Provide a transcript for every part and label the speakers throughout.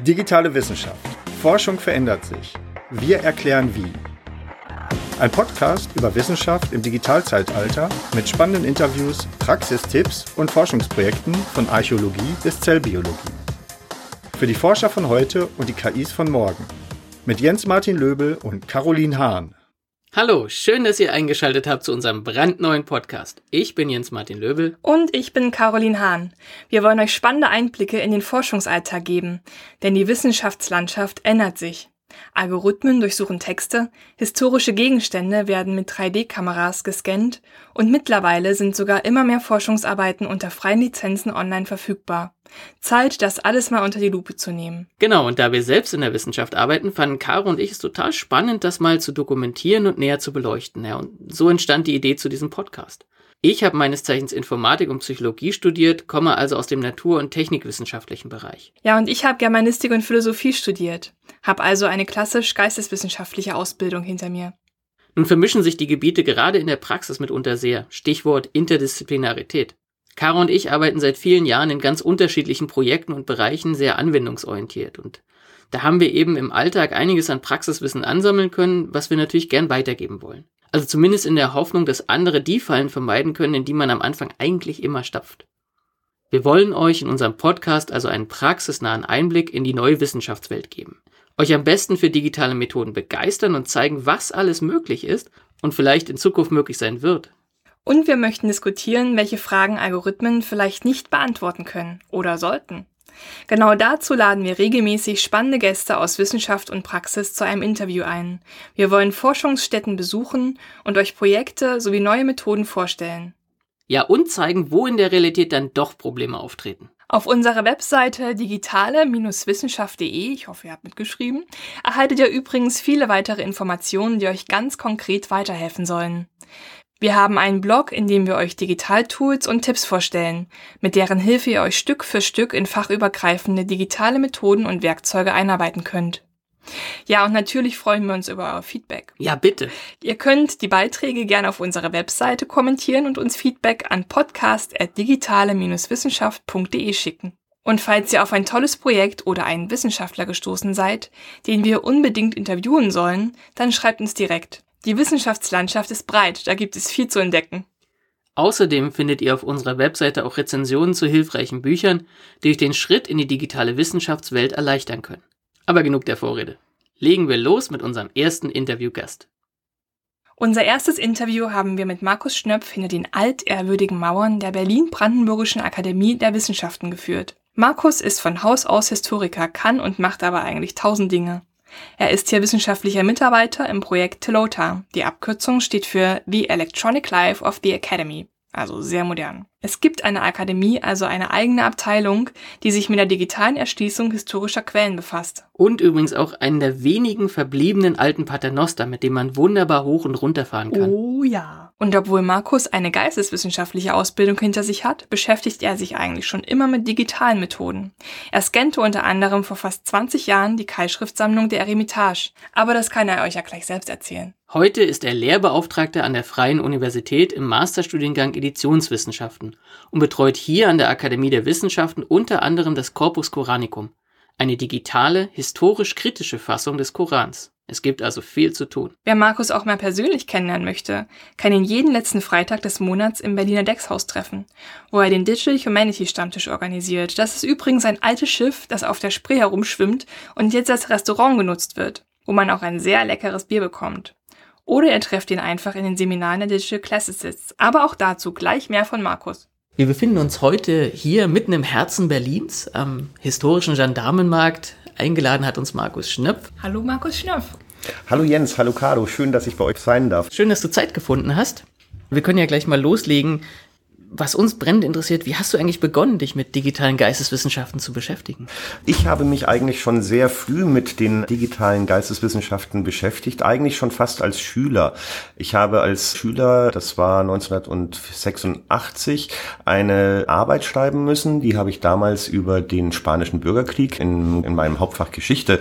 Speaker 1: Digitale Wissenschaft. Forschung verändert sich. Wir erklären wie. Ein Podcast über Wissenschaft im Digitalzeitalter mit spannenden Interviews, Praxistipps und Forschungsprojekten von Archäologie bis Zellbiologie. Für die Forscher von heute und die KIs von morgen. Mit Jens Martin Löbel und Caroline Hahn.
Speaker 2: Hallo, schön, dass ihr eingeschaltet habt zu unserem brandneuen Podcast. Ich bin Jens Martin Löbel.
Speaker 3: Und ich bin Caroline Hahn. Wir wollen euch spannende Einblicke in den Forschungsalltag geben, denn die Wissenschaftslandschaft ändert sich. Algorithmen durchsuchen Texte, historische Gegenstände werden mit 3D-Kameras gescannt und mittlerweile sind sogar immer mehr Forschungsarbeiten unter freien Lizenzen online verfügbar. Zeit, das alles mal unter die Lupe zu nehmen.
Speaker 2: Genau, und da wir selbst in der Wissenschaft arbeiten, fanden Caro und ich es total spannend, das mal zu dokumentieren und näher zu beleuchten. Ja, und so entstand die Idee zu diesem Podcast. Ich habe meines Zeichens Informatik und Psychologie studiert, komme also aus dem natur- und technikwissenschaftlichen Bereich.
Speaker 3: Ja, und ich habe Germanistik und Philosophie studiert, habe also eine klassisch geisteswissenschaftliche Ausbildung hinter mir.
Speaker 2: Nun vermischen sich die Gebiete gerade in der Praxis mitunter sehr. Stichwort Interdisziplinarität. Caro und ich arbeiten seit vielen Jahren in ganz unterschiedlichen Projekten und Bereichen sehr anwendungsorientiert und da haben wir eben im Alltag einiges an Praxiswissen ansammeln können, was wir natürlich gern weitergeben wollen. Also zumindest in der Hoffnung, dass andere die Fallen vermeiden können, in die man am Anfang eigentlich immer stapft. Wir wollen euch in unserem Podcast also einen praxisnahen Einblick in die neue Wissenschaftswelt geben. Euch am besten für digitale Methoden begeistern und zeigen, was alles möglich ist und vielleicht in Zukunft möglich sein wird.
Speaker 3: Und wir möchten diskutieren, welche Fragen Algorithmen vielleicht nicht beantworten können oder sollten. Genau dazu laden wir regelmäßig spannende Gäste aus Wissenschaft und Praxis zu einem Interview ein. Wir wollen Forschungsstätten besuchen und euch Projekte sowie neue Methoden vorstellen.
Speaker 2: Ja, und zeigen, wo in der Realität dann doch Probleme auftreten.
Speaker 3: Auf unserer Webseite digitale-wissenschaft.de, ich hoffe, ihr habt mitgeschrieben, erhaltet ihr übrigens viele weitere Informationen, die euch ganz konkret weiterhelfen sollen. Wir haben einen Blog, in dem wir euch Digitaltools und Tipps vorstellen, mit deren Hilfe ihr euch Stück für Stück in fachübergreifende digitale Methoden und Werkzeuge einarbeiten könnt. Ja, und natürlich freuen wir uns über euer Feedback.
Speaker 2: Ja, bitte.
Speaker 3: Ihr könnt die Beiträge gerne auf unserer Webseite kommentieren und uns Feedback an podcast.digitale-wissenschaft.de schicken. Und falls ihr auf ein tolles Projekt oder einen Wissenschaftler gestoßen seid, den wir unbedingt interviewen sollen, dann schreibt uns direkt. Die Wissenschaftslandschaft ist breit, da gibt es viel zu entdecken.
Speaker 2: Außerdem findet ihr auf unserer Webseite auch Rezensionen zu hilfreichen Büchern, die euch den Schritt in die digitale Wissenschaftswelt erleichtern können. Aber genug der Vorrede. Legen wir los mit unserem ersten Interviewgast.
Speaker 3: Unser erstes Interview haben wir mit Markus Schnöpf hinter den altehrwürdigen Mauern der Berlin-Brandenburgischen Akademie der Wissenschaften geführt. Markus ist von Haus aus Historiker, kann und macht aber eigentlich tausend Dinge. Er ist hier wissenschaftlicher Mitarbeiter im Projekt Telota. Die Abkürzung steht für The Electronic Life of the Academy, also sehr modern. Es gibt eine Akademie, also eine eigene Abteilung, die sich mit der digitalen Erschließung historischer Quellen befasst.
Speaker 2: Und übrigens auch einen der wenigen verbliebenen alten Paternoster, mit dem man wunderbar hoch und runter fahren kann.
Speaker 3: Oh ja. Und obwohl Markus eine geisteswissenschaftliche Ausbildung hinter sich hat, beschäftigt er sich eigentlich schon immer mit digitalen Methoden. Er scannte unter anderem vor fast 20 Jahren die Keilschriftsammlung der Eremitage. Aber das kann er euch ja gleich selbst erzählen.
Speaker 2: Heute ist er Lehrbeauftragter an der Freien Universität im Masterstudiengang Editionswissenschaften und betreut hier an der Akademie der Wissenschaften unter anderem das Corpus Coranicum, eine digitale, historisch-kritische Fassung des Korans. Es gibt also viel zu tun.
Speaker 3: Wer Markus auch mal persönlich kennenlernen möchte, kann ihn jeden letzten Freitag des Monats im Berliner Deckshaus treffen, wo er den Digital Humanity Stammtisch organisiert. Das ist übrigens ein altes Schiff, das auf der Spree herumschwimmt und jetzt als Restaurant genutzt wird, wo man auch ein sehr leckeres Bier bekommt. Oder ihr trefft ihn einfach in den Seminaren der Digital Classicists. Aber auch dazu gleich mehr von Markus.
Speaker 2: Wir befinden uns heute hier mitten im Herzen Berlins am historischen Gendarmenmarkt Eingeladen hat uns Markus Schnöpf.
Speaker 3: Hallo Markus Schnöpf.
Speaker 4: Hallo Jens, hallo Carlo, schön, dass ich bei euch sein darf.
Speaker 2: Schön, dass du Zeit gefunden hast. Wir können ja gleich mal loslegen was uns brennend interessiert, wie hast du eigentlich begonnen, dich mit digitalen Geisteswissenschaften zu beschäftigen?
Speaker 4: Ich habe mich eigentlich schon sehr früh mit den digitalen Geisteswissenschaften beschäftigt, eigentlich schon fast als Schüler. Ich habe als Schüler, das war 1986, eine Arbeit schreiben müssen. Die habe ich damals über den spanischen Bürgerkrieg in, in meinem Hauptfach Geschichte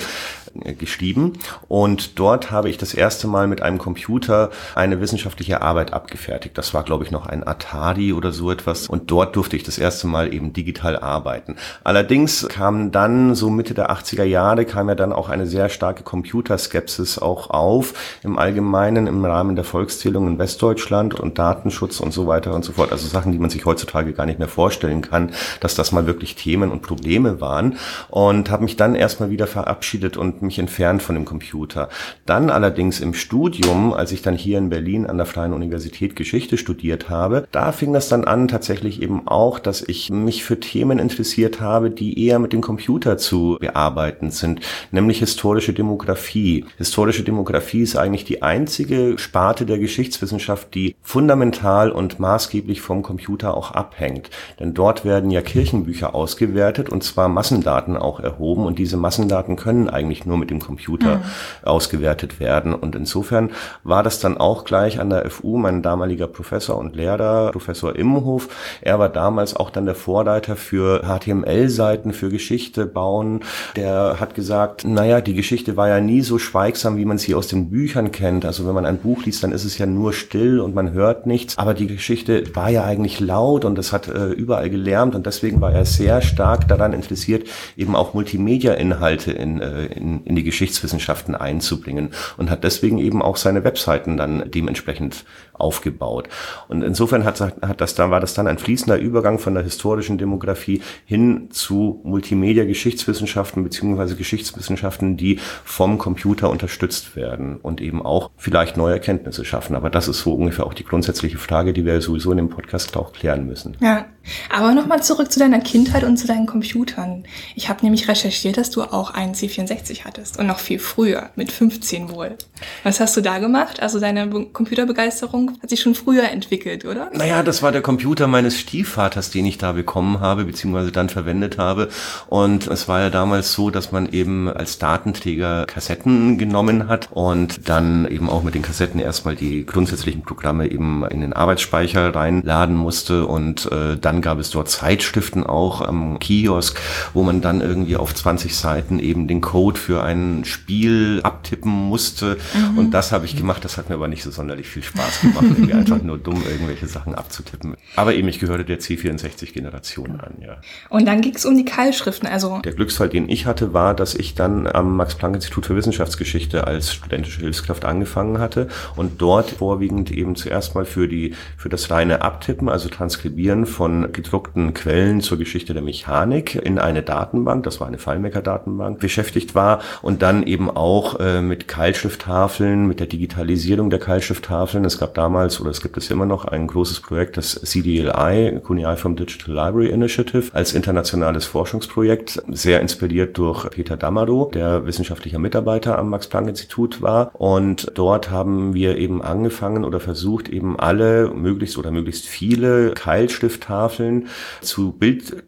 Speaker 4: geschrieben und dort habe ich das erste Mal mit einem Computer eine wissenschaftliche Arbeit abgefertigt. Das war, glaube ich, noch ein Atari oder so etwas und dort durfte ich das erste Mal eben digital arbeiten. Allerdings kam dann so Mitte der 80er Jahre kam ja dann auch eine sehr starke Computerskepsis auch auf im Allgemeinen im Rahmen der Volkszählung in Westdeutschland und Datenschutz und so weiter und so fort. Also Sachen, die man sich heutzutage gar nicht mehr vorstellen kann, dass das mal wirklich Themen und Probleme waren und habe mich dann erstmal wieder verabschiedet und mich entfernt von dem Computer. Dann allerdings im Studium, als ich dann hier in Berlin an der Freien Universität Geschichte studiert habe, da fing das dann an tatsächlich eben auch, dass ich mich für Themen interessiert habe, die eher mit dem Computer zu bearbeiten sind, nämlich historische Demografie. Historische Demografie ist eigentlich die einzige Sparte der Geschichtswissenschaft, die fundamental und maßgeblich vom Computer auch abhängt. Denn dort werden ja Kirchenbücher ausgewertet und zwar Massendaten auch erhoben und diese Massendaten können eigentlich nur mit dem Computer mhm. ausgewertet werden. Und insofern war das dann auch gleich an der FU mein damaliger Professor und Lehrer, Professor Immenhof. Er war damals auch dann der Vorleiter für HTML-Seiten, für Geschichte bauen. Der hat gesagt, naja, die Geschichte war ja nie so schweigsam, wie man sie aus den Büchern kennt. Also wenn man ein Buch liest, dann ist es ja nur still und man hört nichts. Aber die Geschichte war ja eigentlich laut und es hat äh, überall gelärmt und deswegen war er sehr stark daran interessiert, eben auch Multimedia-Inhalte in, äh, in, in die Geschichtswissenschaften einzubringen und hat deswegen eben auch seine Webseiten dann dementsprechend aufgebaut. Und insofern hat, hat das dann, war das dann ein fließender Übergang von der historischen Demografie hin zu Multimedia-Geschichtswissenschaften beziehungsweise Geschichtswissenschaften, die vom Computer unterstützt werden und eben auch vielleicht neue Erkenntnisse schaffen. Aber das ist so ungefähr auch die grundsätzliche Frage, die wir sowieso in dem Podcast auch klären müssen.
Speaker 3: Ja, aber nochmal zurück zu deiner Kindheit und zu deinen Computern. Ich habe nämlich recherchiert, dass du auch einen C64 hattest und noch viel früher, mit 15 wohl. Was hast du da gemacht? Also deine Computerbegeisterung hat sich schon früher entwickelt, oder?
Speaker 4: Naja, das war der Computer meines Stiefvaters, den ich da bekommen habe, beziehungsweise dann verwendet habe. Und es war ja damals so, dass man eben als Datenträger Kassetten genommen hat und dann eben auch mit den Kassetten erstmal die grundsätzlichen Programme eben in den Arbeitsspeicher reinladen musste und äh, dann gab es dort Zeitschriften auch am Kiosk, wo man dann irgendwie auf 20 Seiten eben den Code für ein Spiel abtippen musste. Mhm. Und das habe ich gemacht. Das hat mir aber nicht so sonderlich viel Spaß gemacht, irgendwie einfach nur dumm irgendwelche Sachen abzutippen. Aber eben, ich gehörte der C64-Generation an, ja.
Speaker 3: Und dann ging es um die Keilschriften, also.
Speaker 4: Der Glücksfall, den ich hatte, war, dass ich dann am Max-Planck-Institut für Wissenschaftsgeschichte als studentische Hilfskraft angefangen hatte und dort vorwiegend eben zuerst mal für die, für das reine Abtippen, also Transkribieren von gedruckten Quellen zur Geschichte der Mechanik in eine Datenbank, das war eine FileMaker-Datenbank, beschäftigt war und dann eben auch äh, mit Keilschrifttafeln, mit der Digitalisierung der Keilschrifttafeln. Es gab damals, oder es gibt es immer noch, ein großes Projekt, das CDLI, CUNY from Digital Library Initiative, als internationales Forschungsprojekt, sehr inspiriert durch Peter Damado, der wissenschaftlicher Mitarbeiter am Max-Planck-Institut war. Und dort haben wir eben angefangen oder versucht, eben alle möglichst oder möglichst viele Keilschrifttafeln Tafeln zu Bild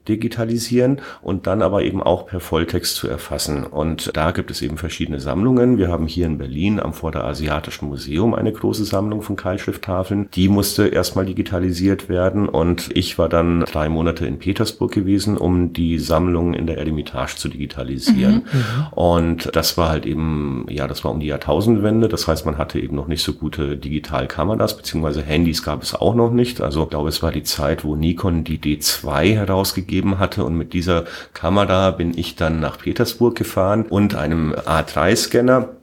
Speaker 4: und dann aber eben auch per Volltext zu erfassen. Und da gibt es eben verschiedene Sammlungen. Wir haben hier in Berlin am Vorderasiatischen Museum eine große Sammlung von Keilschrifttafeln. Die musste erstmal digitalisiert werden und ich war dann drei Monate in Petersburg gewesen, um die Sammlung in der Eremitage zu digitalisieren. Mhm. mhm. Und das war halt eben, ja, das war um die Jahrtausendwende. Das heißt, man hatte eben noch nicht so gute Digitalkameras, beziehungsweise Handys gab es auch noch nicht. Also ich glaube, es war die Zeit, wo Nikon die D2 herausgegeben hatte. Und mit dieser Kamera bin ich dann nach Petersburg gefahren und einem A3-Scanner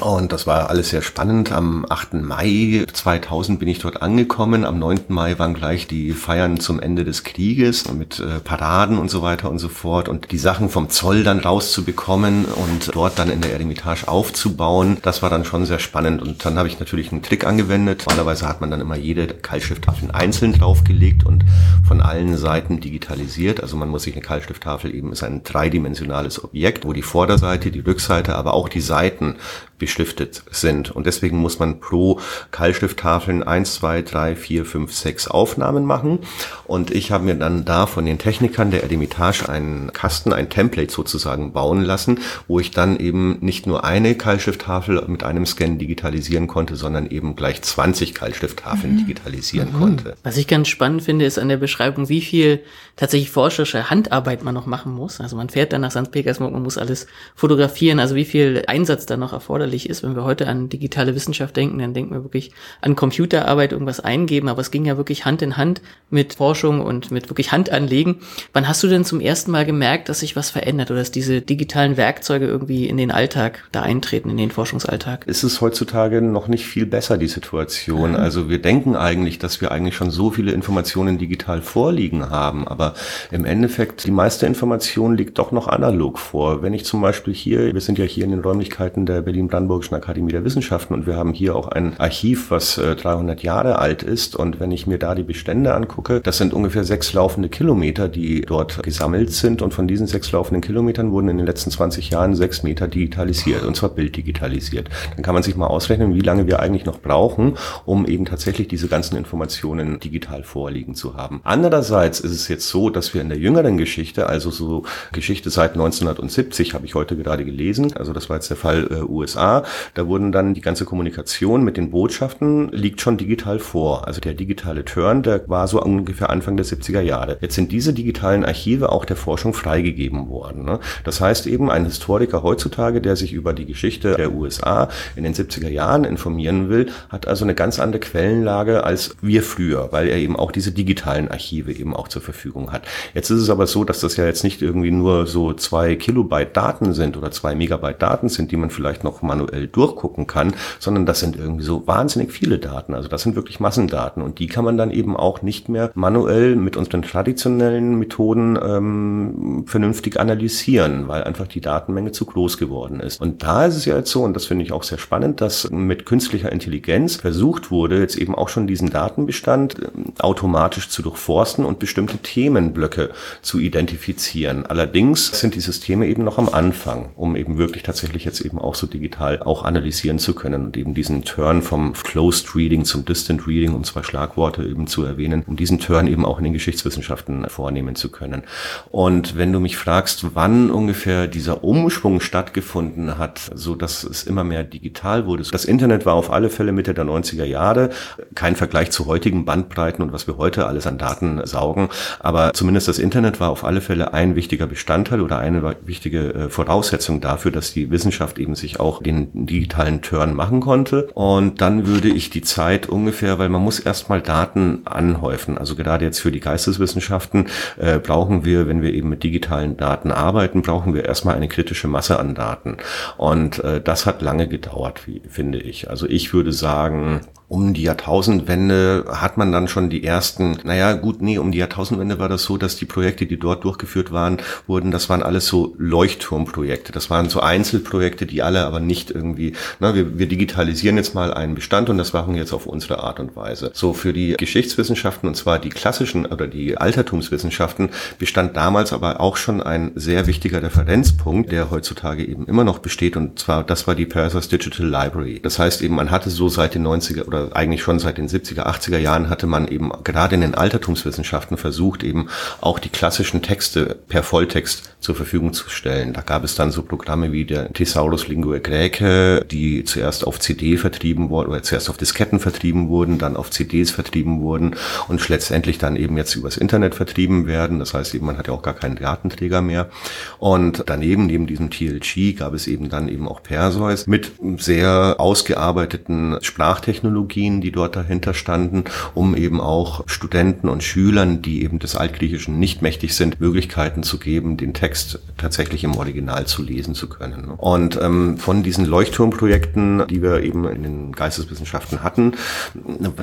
Speaker 4: und das war alles sehr spannend. Am 8. Mai 2000 bin ich dort angekommen. Am 9. Mai waren gleich die Feiern zum Ende des Krieges mit äh, Paraden und so weiter und so fort. Und die Sachen vom Zoll dann rauszubekommen und dort dann in der Eremitage aufzubauen, das war dann schon sehr spannend. Und dann habe ich natürlich einen Trick angewendet. Normalerweise hat man dann immer jede Keilschrifttafel einzeln draufgelegt und von allen Seiten digitalisiert. Also man muss sich eine Keilschrifttafel eben ist ein dreidimensionales Objekt, wo die Vorderseite, die Rückseite, aber auch die Seiten beschriftet sind. Und deswegen muss man pro Keilschrifttafeln eins, zwei, drei, vier, fünf, sechs Aufnahmen machen. Und ich habe mir dann da von den Technikern der Eremitage einen Kasten, ein Template sozusagen bauen lassen, wo ich dann eben nicht nur eine Keilschrifttafel mit einem Scan digitalisieren konnte, sondern eben gleich 20 Keilschrifttafeln mhm. digitalisieren mhm. konnte.
Speaker 2: Was ich ganz spannend finde, ist an der Beschreibung, wie viel tatsächlich forscherische Handarbeit man noch machen muss. Also man fährt dann nach St. Petersburg, man muss alles fotografieren, also wie viel Einsatz da noch erforderlich ist. Wenn wir heute an digitale Wissenschaft denken, dann denken wir wirklich an Computerarbeit, irgendwas eingeben, aber es ging ja wirklich Hand in Hand mit Forschung und mit wirklich Handanlegen. Wann hast du denn zum ersten Mal gemerkt, dass sich was verändert oder dass diese digitalen Werkzeuge irgendwie in den Alltag da eintreten, in den Forschungsalltag?
Speaker 4: Ist es heutzutage noch nicht viel besser, die Situation? Mhm. Also wir denken eigentlich, dass wir eigentlich schon so viele Informationen digital vorliegen haben, aber im Endeffekt die meiste Information liegt doch noch analog vor. Wenn ich zum Beispiel hier, wir sind ja hier in den Räumlichkeiten der Berlin-Brandenburgischen Akademie der Wissenschaften und wir haben hier auch ein Archiv, was äh, 300 Jahre alt ist und wenn ich mir da die Bestände angucke, das sind ungefähr sechs laufende Kilometer, die dort gesammelt sind und von diesen sechs laufenden Kilometern wurden in den letzten 20 Jahren sechs Meter digitalisiert und zwar bilddigitalisiert. Dann kann man sich mal ausrechnen, wie lange wir eigentlich noch brauchen, um eben tatsächlich diese ganzen Informationen digital vorliegen zu haben. Andererseits ist es jetzt so, dass wir in der jüngeren Geschichte, also so Geschichte seit 1970, habe ich heute gerade gelesen, also das war jetzt der Fall äh, USA, da wurden dann die ganze Kommunikation mit den Botschaften liegt schon digital vor. Also der digitale Turn, der war so ungefähr Anfang der 70er Jahre. Jetzt sind diese digitalen Archive auch der Forschung freigegeben worden. Ne? Das heißt eben, ein Historiker heutzutage, der sich über die Geschichte der USA in den 70er Jahren informieren will, hat also eine ganz andere Quellenlage als wir früher, weil er eben auch diese digitalen Archive eben auch zur Verfügung hat. Jetzt ist es aber so, dass das ja jetzt nicht irgendwie nur so zwei Kilobyte Daten sind oder zwei Megabyte Daten sind, die man vielleicht noch manuell durchgucken kann, sondern das sind irgendwie so wahnsinnig viele Daten. Also das sind wirklich Massendaten und die kann man dann eben auch nicht mehr manuell mit unseren traditionellen Methoden ähm, vernünftig analysieren, weil einfach die Datenmenge zu groß geworden ist. Und da ist es ja jetzt so, und das finde ich auch sehr spannend, dass mit künstlicher Intelligenz versucht wurde, jetzt eben auch schon diesen Datenbestand ähm, automatisch zu durchforsten und bestimmte Themenblöcke zu identifizieren. Allerdings sind die Systeme eben noch am Anfang, um eben wirklich tatsächlich jetzt eben auch so digital auch analysieren zu können und eben diesen Turn vom Closed Reading zum Distant Reading, um zwei Schlagworte eben zu erwähnen, um diesen Turn eben auch in den Geschichtswissenschaften vornehmen zu können. Und wenn du mich fragst, wann ungefähr dieser Umschwung stattgefunden hat, so dass es immer mehr digital wurde. Das Internet war auf alle Fälle Mitte der 90er Jahre. Kein Vergleich zu heutigen Bandbreiten und was wir heute alles an Daten saugen. Aber zumindest das Internet war auf alle Fälle ein wichtiger Bestandteil oder eine wichtige äh, Voraussetzung dafür, dass die Wissenschaft eben sich auch den digitalen Turn machen konnte. Und dann würde ich die Zeit ungefähr, weil man muss erstmal Daten anhäufen. Also gerade jetzt für die Geisteswissenschaften äh, brauchen wir, wenn wir eben mit digitalen Daten arbeiten, brauchen wir erstmal eine kritische Masse an Daten. Und äh, das hat lange gedauert, wie, finde ich. Also ich würde sagen, um die Jahrtausendwende hat man dann schon die ersten, naja, gut, nee, um die Jahrtausendwende war das so, dass die Projekte, die dort durchgeführt waren, wurden, das waren alles so Leuchtturmprojekte. Das waren so Einzelprojekte, die alle aber nicht irgendwie, na, wir, wir digitalisieren jetzt mal einen Bestand und das machen wir jetzt auf unsere Art und Weise. So für die Geschichtswissenschaften und zwar die klassischen oder die Altertumswissenschaften bestand damals aber auch schon ein sehr wichtiger Referenzpunkt, der heutzutage eben immer noch besteht und zwar, das war die Perseus Digital Library. Das heißt eben, man hatte so seit den 90er oder eigentlich schon seit den 70er, 80er Jahren hatte man eben gerade in den Altertumswissenschaften versucht, eben auch die klassischen Texte per Volltext zur Verfügung zu stellen. Da gab es dann so Programme wie der Thesaurus Linguae Graecae, die zuerst auf CD vertrieben wurden, oder zuerst auf Disketten vertrieben wurden, dann auf CDs vertrieben wurden und letztendlich dann eben jetzt übers Internet vertrieben werden. Das heißt eben, man hat ja auch gar keinen Datenträger mehr. Und daneben, neben diesem TLG, gab es eben dann eben auch Perseus mit sehr ausgearbeiteten Sprachtechnologien, Technologien, die dort dahinter standen, um eben auch Studenten und Schülern, die eben des Altgriechischen nicht mächtig sind, Möglichkeiten zu geben, den Text tatsächlich im Original zu lesen zu können. Und ähm, von diesen Leuchtturmprojekten, die wir eben in den Geisteswissenschaften hatten,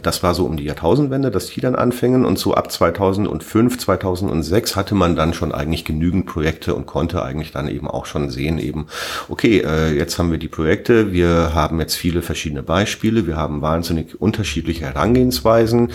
Speaker 4: das war so um die Jahrtausendwende, dass die dann anfingen. Und so ab 2005, 2006 hatte man dann schon eigentlich genügend Projekte und konnte eigentlich dann eben auch schon sehen, eben, okay, äh, jetzt haben wir die Projekte, wir haben jetzt viele verschiedene Beispiele, wir haben wahnsinnig wahnsinnig unterschiedliche Herangehensweisen.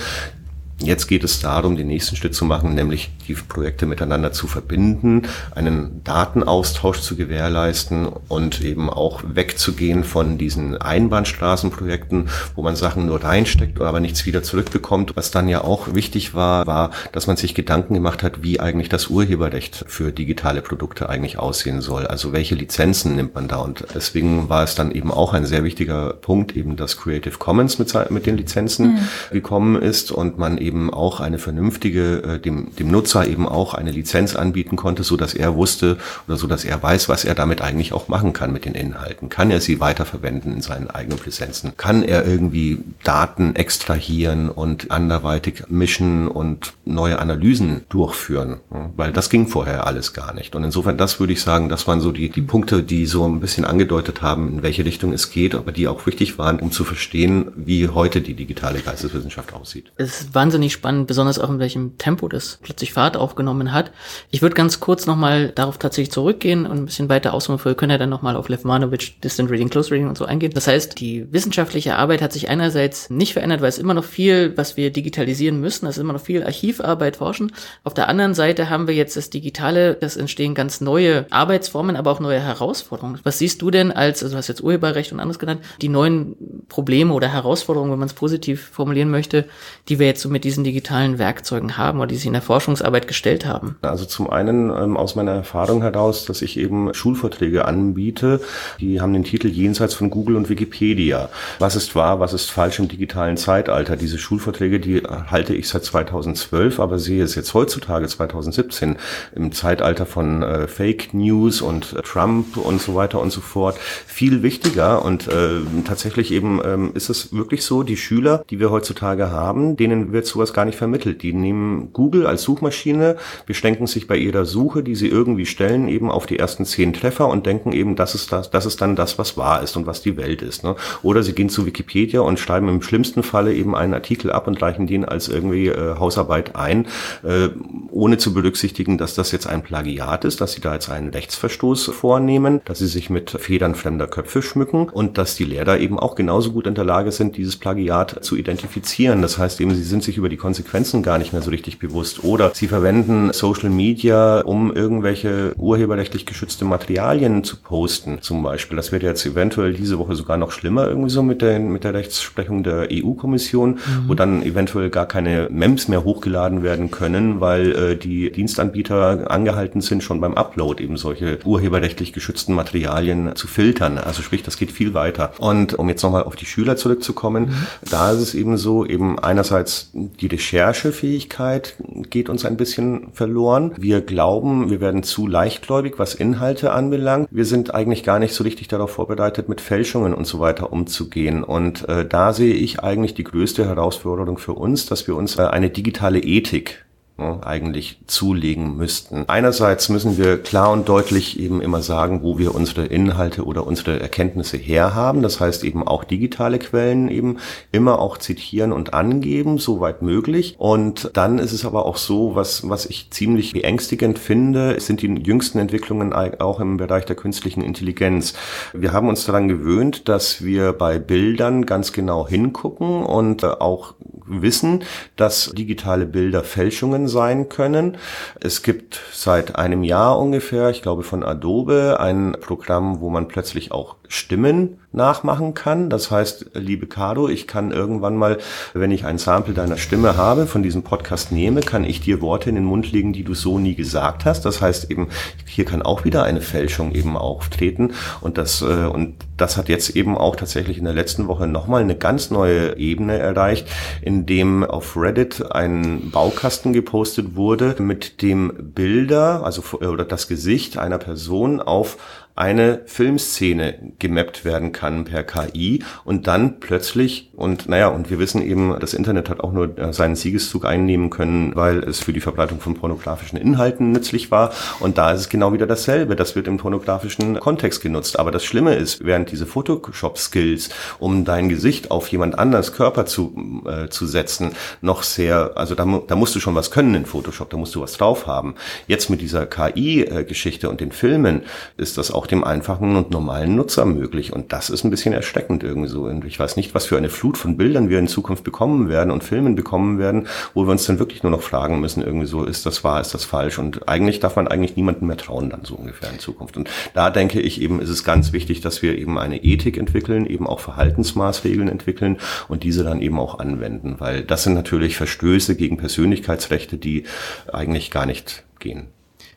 Speaker 4: Jetzt geht es darum, den nächsten Schritt zu machen, nämlich die Projekte miteinander zu verbinden, einen Datenaustausch zu gewährleisten und eben auch wegzugehen von diesen Einbahnstraßenprojekten, wo man Sachen nur reinsteckt, aber nichts wieder zurückbekommt. Was dann ja auch wichtig war, war, dass man sich Gedanken gemacht hat, wie eigentlich das Urheberrecht für digitale Produkte eigentlich aussehen soll. Also welche Lizenzen nimmt man da? Und deswegen war es dann eben auch ein sehr wichtiger Punkt, eben dass Creative Commons mit, mit den Lizenzen mhm. gekommen ist und man eben auch eine vernünftige, äh, dem, dem Nutzer eben auch eine Lizenz anbieten konnte, so dass er wusste oder so dass er weiß, was er damit eigentlich auch machen kann mit den Inhalten. Kann er sie weiterverwenden in seinen eigenen Lizenzen? Kann er irgendwie Daten extrahieren und anderweitig mischen und neue Analysen durchführen? Weil das ging vorher alles gar nicht. Und insofern, das würde ich sagen, das waren so die, die Punkte, die so ein bisschen angedeutet haben, in welche Richtung es geht, aber die auch wichtig waren, um zu verstehen, wie heute die digitale Geisteswissenschaft aussieht.
Speaker 2: Es ist wahnsinnig spannend besonders auch in welchem Tempo das plötzlich Fahrt aufgenommen hat. Ich würde ganz kurz nochmal darauf tatsächlich zurückgehen und ein bisschen weiter ausholen. Wir können ja dann nochmal auf Levmanovic, Distant Reading, Close Reading und so eingehen. Das heißt, die wissenschaftliche Arbeit hat sich einerseits nicht verändert, weil es immer noch viel, was wir digitalisieren müssen, es ist immer noch viel Archivarbeit, Forschen. Auf der anderen Seite haben wir jetzt das Digitale, das entstehen ganz neue Arbeitsformen, aber auch neue Herausforderungen. Was siehst du denn als, also du hast jetzt Urheberrecht und anderes genannt, die neuen Probleme oder Herausforderungen, wenn man es positiv formulieren möchte, die wir jetzt so mit diesen digitalen Werkzeugen haben oder die sich in der Forschungsarbeit gestellt haben?
Speaker 4: Also zum einen ähm, aus meiner Erfahrung heraus, dass ich eben Schulvorträge anbiete, die haben den Titel Jenseits von Google und Wikipedia. Was ist wahr, was ist falsch im digitalen Zeitalter? Diese Schulvorträge, die halte ich seit 2012, aber sehe es jetzt heutzutage, 2017, im Zeitalter von äh, Fake News und äh, Trump und so weiter und so fort, viel wichtiger. Und äh, tatsächlich eben ähm, ist es wirklich so, die Schüler, die wir heutzutage haben, denen wird sowas gar nicht vermittelt. Die nehmen Google als Suchmaschine, beschränken sich bei ihrer Suche, die sie irgendwie stellen, eben auf die ersten zehn Treffer und denken eben, das ist das, das ist dann das, was wahr ist und was die Welt ist. Ne? Oder sie gehen zu Wikipedia und schreiben im schlimmsten Falle eben einen Artikel ab und reichen den als irgendwie äh, Hausarbeit ein, äh, ohne zu berücksichtigen, dass das jetzt ein Plagiat ist, dass sie da jetzt einen Rechtsverstoß vornehmen, dass sie sich mit Federn fremder Köpfe schmücken und dass die Lehrer eben auch genauso gut in der Lage sind, dieses Plagiat zu identifizieren. Das heißt eben, sie sind sich über die Konsequenzen gar nicht mehr so richtig bewusst. Oder sie verwenden Social Media, um irgendwelche urheberrechtlich geschützte Materialien zu posten, zum Beispiel. Das wird jetzt eventuell diese Woche sogar noch schlimmer irgendwie so mit der, mit der Rechtsprechung der EU-Kommission, mhm. wo dann eventuell gar keine MEMS mehr hochgeladen werden können, weil äh, die Dienstanbieter angehalten sind, schon beim Upload eben solche urheberrechtlich geschützten Materialien zu filtern. Also sprich, das geht viel weiter. Und um jetzt nochmal auf die Schüler zurückzukommen, mhm. da ist es eben so, eben einerseits die Recherche Recherchefähigkeit geht uns ein bisschen verloren. Wir glauben, wir werden zu leichtgläubig, was Inhalte anbelangt. Wir sind eigentlich gar nicht so richtig darauf vorbereitet, mit Fälschungen und so weiter umzugehen. Und äh, da sehe ich eigentlich die größte Herausforderung für uns, dass wir uns äh, eine digitale Ethik Ne, eigentlich zulegen müssten. Einerseits müssen wir klar und deutlich eben immer sagen, wo wir unsere Inhalte oder unsere Erkenntnisse herhaben. Das heißt eben auch digitale Quellen eben immer auch zitieren und angeben, soweit möglich. Und dann ist es aber auch so, was, was ich ziemlich beängstigend finde, sind die jüngsten Entwicklungen auch im Bereich der künstlichen Intelligenz. Wir haben uns daran gewöhnt, dass wir bei Bildern ganz genau hingucken und auch wissen, dass digitale Bilder Fälschungen sein können. Es gibt seit einem Jahr ungefähr, ich glaube von Adobe, ein Programm, wo man plötzlich auch Stimmen nachmachen kann. Das heißt, liebe Cardo, ich kann irgendwann mal, wenn ich ein Sample deiner Stimme habe, von diesem Podcast nehme, kann ich dir Worte in den Mund legen, die du so nie gesagt hast. Das heißt eben, hier kann auch wieder eine Fälschung eben auftreten. Und das, äh, und das hat jetzt eben auch tatsächlich in der letzten Woche nochmal eine ganz neue Ebene erreicht, in dem auf Reddit ein Baukasten gepostet wurde, mit dem Bilder, also oder das Gesicht einer Person auf eine Filmszene gemappt werden kann per KI und dann plötzlich und naja, und wir wissen eben, das Internet hat auch nur äh, seinen Siegeszug einnehmen können, weil es für die Verbreitung von pornografischen Inhalten nützlich war. Und da ist es genau wieder dasselbe, das wird im pornografischen Kontext genutzt, aber das Schlimme ist, während diese Photoshop-Skills, um dein Gesicht auf jemand anders Körper zu, äh, zu setzen, noch sehr, also da, da musst du schon was können in Photoshop, da musst du was drauf haben. Jetzt mit dieser KI-Geschichte und den Filmen ist das auch auch dem einfachen und normalen Nutzer möglich. Und das ist ein bisschen erschreckend irgendwie so. Und ich weiß nicht, was für eine Flut von Bildern wir in Zukunft bekommen werden und Filmen bekommen werden, wo wir uns dann wirklich nur noch fragen müssen, irgendwie so, ist das wahr, ist das falsch? Und eigentlich darf man eigentlich niemandem mehr trauen dann so ungefähr in Zukunft. Und da denke ich eben, ist es ganz wichtig, dass wir eben eine Ethik entwickeln, eben auch Verhaltensmaßregeln entwickeln und diese dann eben auch anwenden, weil das sind natürlich Verstöße gegen Persönlichkeitsrechte, die eigentlich gar nicht gehen.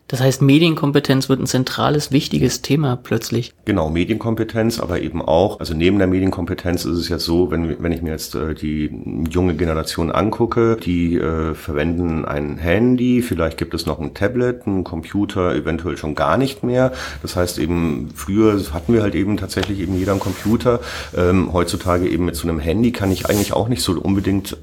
Speaker 2: Das heißt, Medienkompetenz wird ein zentrales, wichtiges Thema plötzlich.
Speaker 4: Genau, Medienkompetenz, aber eben auch, also neben der Medienkompetenz ist es ja so, wenn, wenn ich mir jetzt äh, die junge Generation angucke, die äh, verwenden ein Handy, vielleicht gibt es noch ein Tablet, ein Computer eventuell schon gar nicht mehr. Das heißt eben, früher hatten wir halt eben tatsächlich eben jeder einen Computer. Ähm, heutzutage eben mit so einem Handy kann ich eigentlich auch nicht so unbedingt,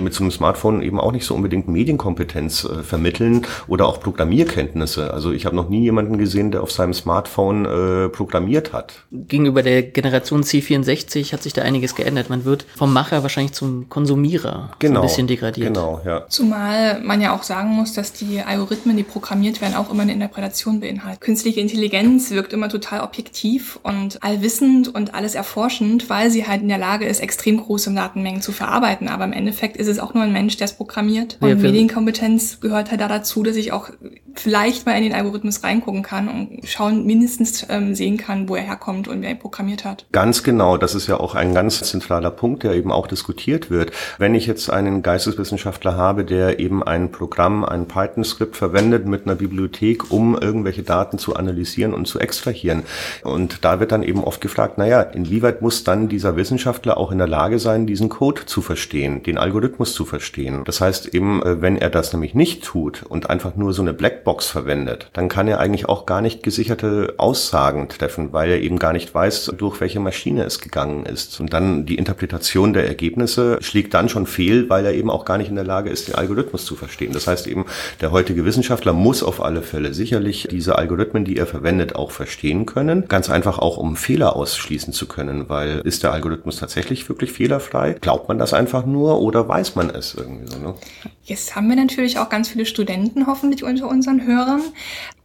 Speaker 4: mit so einem Smartphone eben auch nicht so unbedingt Medienkompetenz äh, vermitteln oder auch Programmierkenntnisse. Ergebnisse. Also ich habe noch nie jemanden gesehen, der auf seinem Smartphone äh, programmiert hat.
Speaker 2: Gegenüber der Generation C64 hat sich da einiges geändert. Man wird vom Macher wahrscheinlich zum Konsumierer
Speaker 4: genau,
Speaker 2: so ein bisschen degradiert.
Speaker 3: Genau, ja. Zumal man ja auch sagen muss, dass die Algorithmen, die programmiert werden, auch immer eine Interpretation beinhalten. Künstliche Intelligenz wirkt immer total objektiv und allwissend und alles erforschend, weil sie halt in der Lage ist, extrem große Datenmengen zu verarbeiten. Aber im Endeffekt ist es auch nur ein Mensch, der es programmiert. Und ja, Medienkompetenz gehört halt da dazu, dass ich auch vielleicht mal in den Algorithmus reingucken kann und schauen, mindestens ähm, sehen kann, wo er herkommt und wer ihn programmiert hat.
Speaker 4: Ganz genau, das ist ja auch ein ganz zentraler Punkt, der eben auch diskutiert wird. Wenn ich jetzt einen Geisteswissenschaftler habe, der eben ein Programm, ein Python-Skript verwendet mit einer Bibliothek, um irgendwelche Daten zu analysieren und zu extrahieren. Und da wird dann eben oft gefragt, naja, inwieweit muss dann dieser Wissenschaftler auch in der Lage sein, diesen Code zu verstehen, den Algorithmus zu verstehen. Das heißt eben, äh, wenn er das nämlich nicht tut und einfach nur so eine Blackbox verwendet, dann kann er eigentlich auch gar nicht gesicherte Aussagen treffen, weil er eben gar nicht weiß, durch welche Maschine es gegangen ist. Und dann die Interpretation der Ergebnisse schlägt dann schon fehl, weil er eben auch gar nicht in der Lage ist, den Algorithmus zu verstehen. Das heißt eben, der heutige Wissenschaftler muss auf alle Fälle sicherlich diese Algorithmen, die er verwendet, auch verstehen können. Ganz einfach auch, um Fehler ausschließen zu können, weil ist der Algorithmus tatsächlich wirklich fehlerfrei? Glaubt man das einfach nur oder weiß man es irgendwie so? Ne?
Speaker 3: Jetzt haben wir natürlich auch ganz viele Studenten hoffentlich unter unseren Hörern.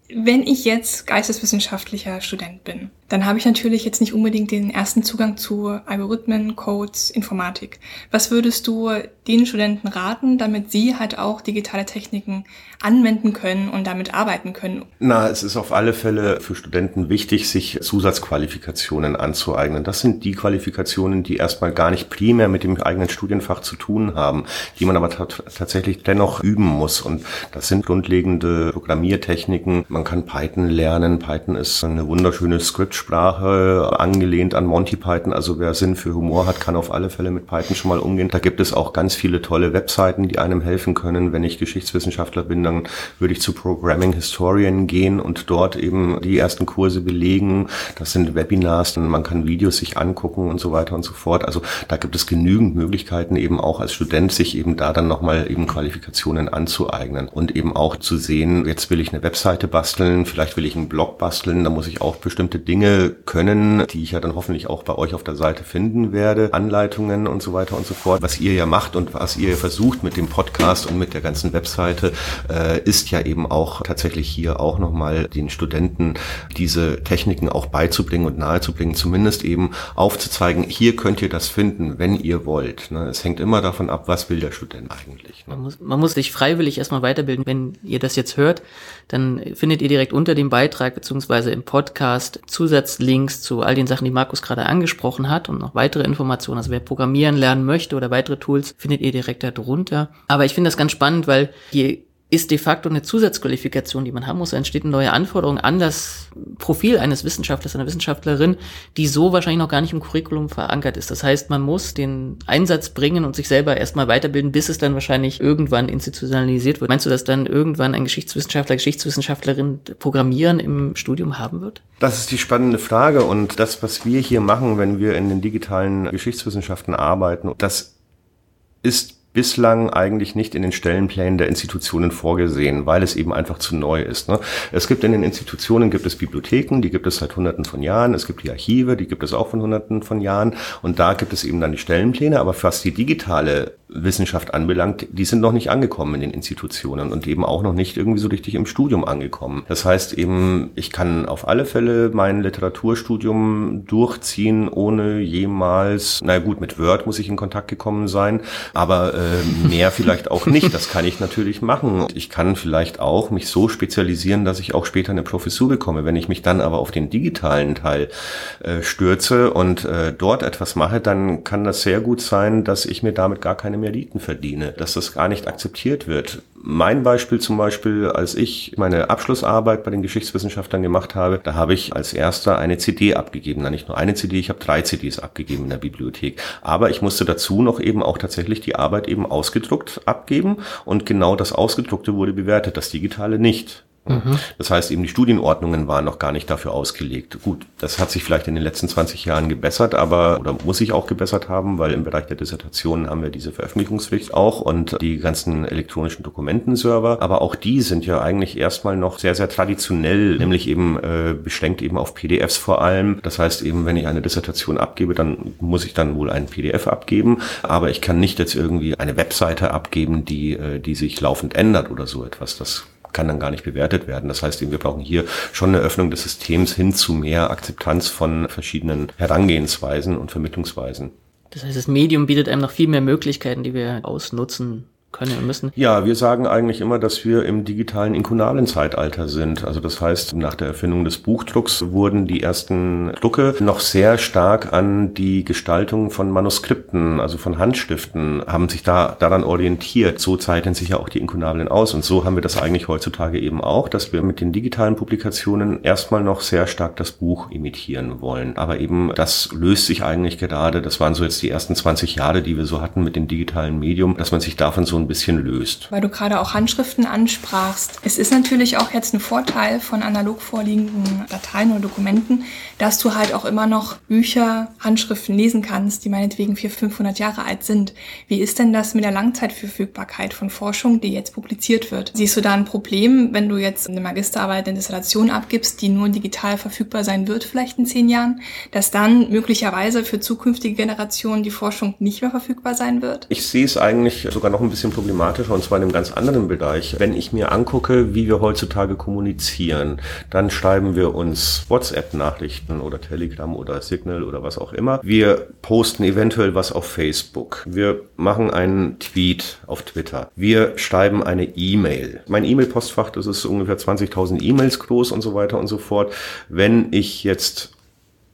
Speaker 3: Wenn ich jetzt geisteswissenschaftlicher Student bin, dann habe ich natürlich jetzt nicht unbedingt den ersten Zugang zu Algorithmen, Codes, Informatik. Was würdest du den Studenten raten, damit sie halt auch digitale Techniken anwenden können und damit arbeiten können?
Speaker 4: Na, es ist auf alle Fälle für Studenten wichtig, sich Zusatzqualifikationen anzueignen. Das sind die Qualifikationen, die erstmal gar nicht primär mit dem eigenen Studienfach zu tun haben, die man aber tatsächlich dennoch üben muss. Und das sind grundlegende Programmiertechniken. Man kann Python lernen. Python ist eine wunderschöne Script Skriptsprache, angelehnt an Monty Python. Also wer Sinn für Humor hat, kann auf alle Fälle mit Python schon mal umgehen. Da gibt es auch ganz viele tolle Webseiten, die einem helfen können. Wenn ich Geschichtswissenschaftler bin, dann würde ich zu Programming Historian gehen und dort eben die ersten Kurse belegen. Das sind Webinars, man kann Videos sich angucken und so weiter und so fort. Also da gibt es genügend Möglichkeiten, eben auch als Student sich eben da dann nochmal eben Qualifikationen anzueignen und eben auch zu sehen, jetzt will ich eine Webseite basteln, vielleicht will ich einen Blog basteln, da muss ich auch bestimmte Dinge Dinge können, die ich ja dann hoffentlich auch bei euch auf der Seite finden werde, Anleitungen und so weiter und so fort. Was ihr ja macht und was ihr versucht mit dem Podcast und mit der ganzen Webseite, äh, ist ja eben auch tatsächlich hier auch nochmal den Studenten diese Techniken auch beizubringen und nahezubringen, zumindest eben aufzuzeigen, hier könnt ihr das finden, wenn ihr wollt. Ne? Es hängt immer davon ab, was will der Student eigentlich.
Speaker 2: Ne? Man, muss, man muss sich freiwillig erstmal weiterbilden. Wenn ihr das jetzt hört, dann findet ihr direkt unter dem Beitrag beziehungsweise im Podcast Zusatzlinks zu all den Sachen, die Markus gerade angesprochen hat und noch weitere Informationen. Also wer programmieren lernen möchte oder weitere Tools, findet ihr direkt darunter. Aber ich finde das ganz spannend, weil je ist de facto eine Zusatzqualifikation, die man haben muss. Da entsteht eine neue Anforderung an das Profil eines Wissenschaftlers, einer Wissenschaftlerin, die so wahrscheinlich noch gar nicht im Curriculum verankert ist. Das heißt, man muss den Einsatz bringen und sich selber erstmal weiterbilden, bis es dann wahrscheinlich irgendwann institutionalisiert wird. Meinst du, dass dann irgendwann ein Geschichtswissenschaftler, Geschichtswissenschaftlerin Programmieren im Studium haben wird?
Speaker 4: Das ist die spannende Frage und das, was wir hier machen, wenn wir in den digitalen Geschichtswissenschaften arbeiten, das ist bislang eigentlich nicht in den Stellenplänen der Institutionen vorgesehen, weil es eben einfach zu neu ist. Ne? Es gibt in den Institutionen gibt es Bibliotheken, die gibt es seit Hunderten von Jahren. Es gibt die Archive, die gibt es auch von Hunderten von Jahren. Und da gibt es eben dann die Stellenpläne. Aber was die digitale Wissenschaft anbelangt, die sind noch nicht angekommen in den Institutionen und eben auch noch nicht irgendwie so richtig im Studium angekommen. Das heißt eben, ich kann auf alle Fälle mein Literaturstudium durchziehen, ohne jemals, na gut, mit Word muss ich in Kontakt gekommen sein, aber äh, mehr vielleicht auch nicht. Das kann ich natürlich machen. Ich kann vielleicht auch mich so spezialisieren, dass ich auch später eine Professur bekomme. Wenn ich mich dann aber auf den digitalen Teil äh, stürze und äh, dort etwas mache, dann kann das sehr gut sein, dass ich mir damit gar keine Meriten verdiene, dass das gar nicht akzeptiert wird. Mein Beispiel zum Beispiel, als ich meine Abschlussarbeit bei den Geschichtswissenschaftlern gemacht habe, da habe ich als erster eine CD abgegeben. Na, nicht nur eine CD, ich habe drei CDs abgegeben in der Bibliothek. Aber ich musste dazu noch eben auch tatsächlich die Arbeit eben ausgedruckt abgeben und genau das Ausgedruckte wurde bewertet, das Digitale nicht. Mhm. Das heißt, eben die Studienordnungen waren noch gar nicht dafür ausgelegt. Gut, das hat sich vielleicht in den letzten 20 Jahren gebessert, aber oder muss sich auch gebessert haben, weil im Bereich der Dissertationen haben wir diese Veröffentlichungspflicht auch und die ganzen elektronischen Dokumentenserver. Aber auch die sind ja eigentlich erstmal noch sehr, sehr traditionell, mhm. nämlich eben äh, beschränkt eben auf PDFs vor allem. Das heißt eben, wenn ich eine Dissertation abgebe, dann muss ich dann wohl ein PDF abgeben, aber ich kann nicht jetzt irgendwie eine Webseite abgeben, die, äh, die sich laufend ändert oder so etwas. Das kann dann gar nicht bewertet werden. Das heißt, wir brauchen hier schon eine Öffnung des Systems hin zu mehr Akzeptanz von verschiedenen Herangehensweisen und Vermittlungsweisen.
Speaker 2: Das heißt, das Medium bietet einem noch viel mehr Möglichkeiten, die wir ausnutzen können und müssen?
Speaker 4: Ja, wir sagen eigentlich immer, dass wir im digitalen inkunalen Zeitalter sind. Also das heißt, nach der Erfindung des Buchdrucks wurden die ersten Drucke noch sehr stark an die Gestaltung von Manuskripten, also von Handstiften, haben sich da daran orientiert. So zeichnen sich ja auch die Inkunablen aus. Und so haben wir das eigentlich heutzutage eben auch, dass wir mit den digitalen Publikationen erstmal noch sehr stark das Buch imitieren wollen. Aber eben das löst sich eigentlich gerade, das waren so jetzt die ersten 20 Jahre, die wir so hatten mit dem digitalen Medium, dass man sich davon so ein bisschen löst.
Speaker 3: Weil du gerade auch Handschriften ansprachst. Es ist natürlich auch jetzt ein Vorteil von analog vorliegenden Dateien oder Dokumenten, dass du halt auch immer noch Bücher, Handschriften lesen kannst, die meinetwegen 400, 500 Jahre alt sind. Wie ist denn das mit der Langzeitverfügbarkeit von Forschung, die jetzt publiziert wird? Siehst du da ein Problem, wenn du jetzt eine Magisterarbeit, eine Dissertation abgibst, die nur digital verfügbar sein wird, vielleicht in zehn Jahren, dass dann möglicherweise für zukünftige Generationen die Forschung nicht mehr verfügbar sein wird?
Speaker 4: Ich sehe es eigentlich sogar noch ein bisschen bisschen problematischer und zwar in einem ganz anderen Bereich. Wenn ich mir angucke, wie wir heutzutage kommunizieren, dann schreiben wir uns WhatsApp-Nachrichten oder Telegram oder Signal oder was auch immer. Wir posten eventuell was auf Facebook. Wir machen einen Tweet auf Twitter. Wir schreiben eine E-Mail. Mein E-Mail-Postfach, das ist ungefähr 20.000 E-Mails groß und so weiter und so fort. Wenn ich jetzt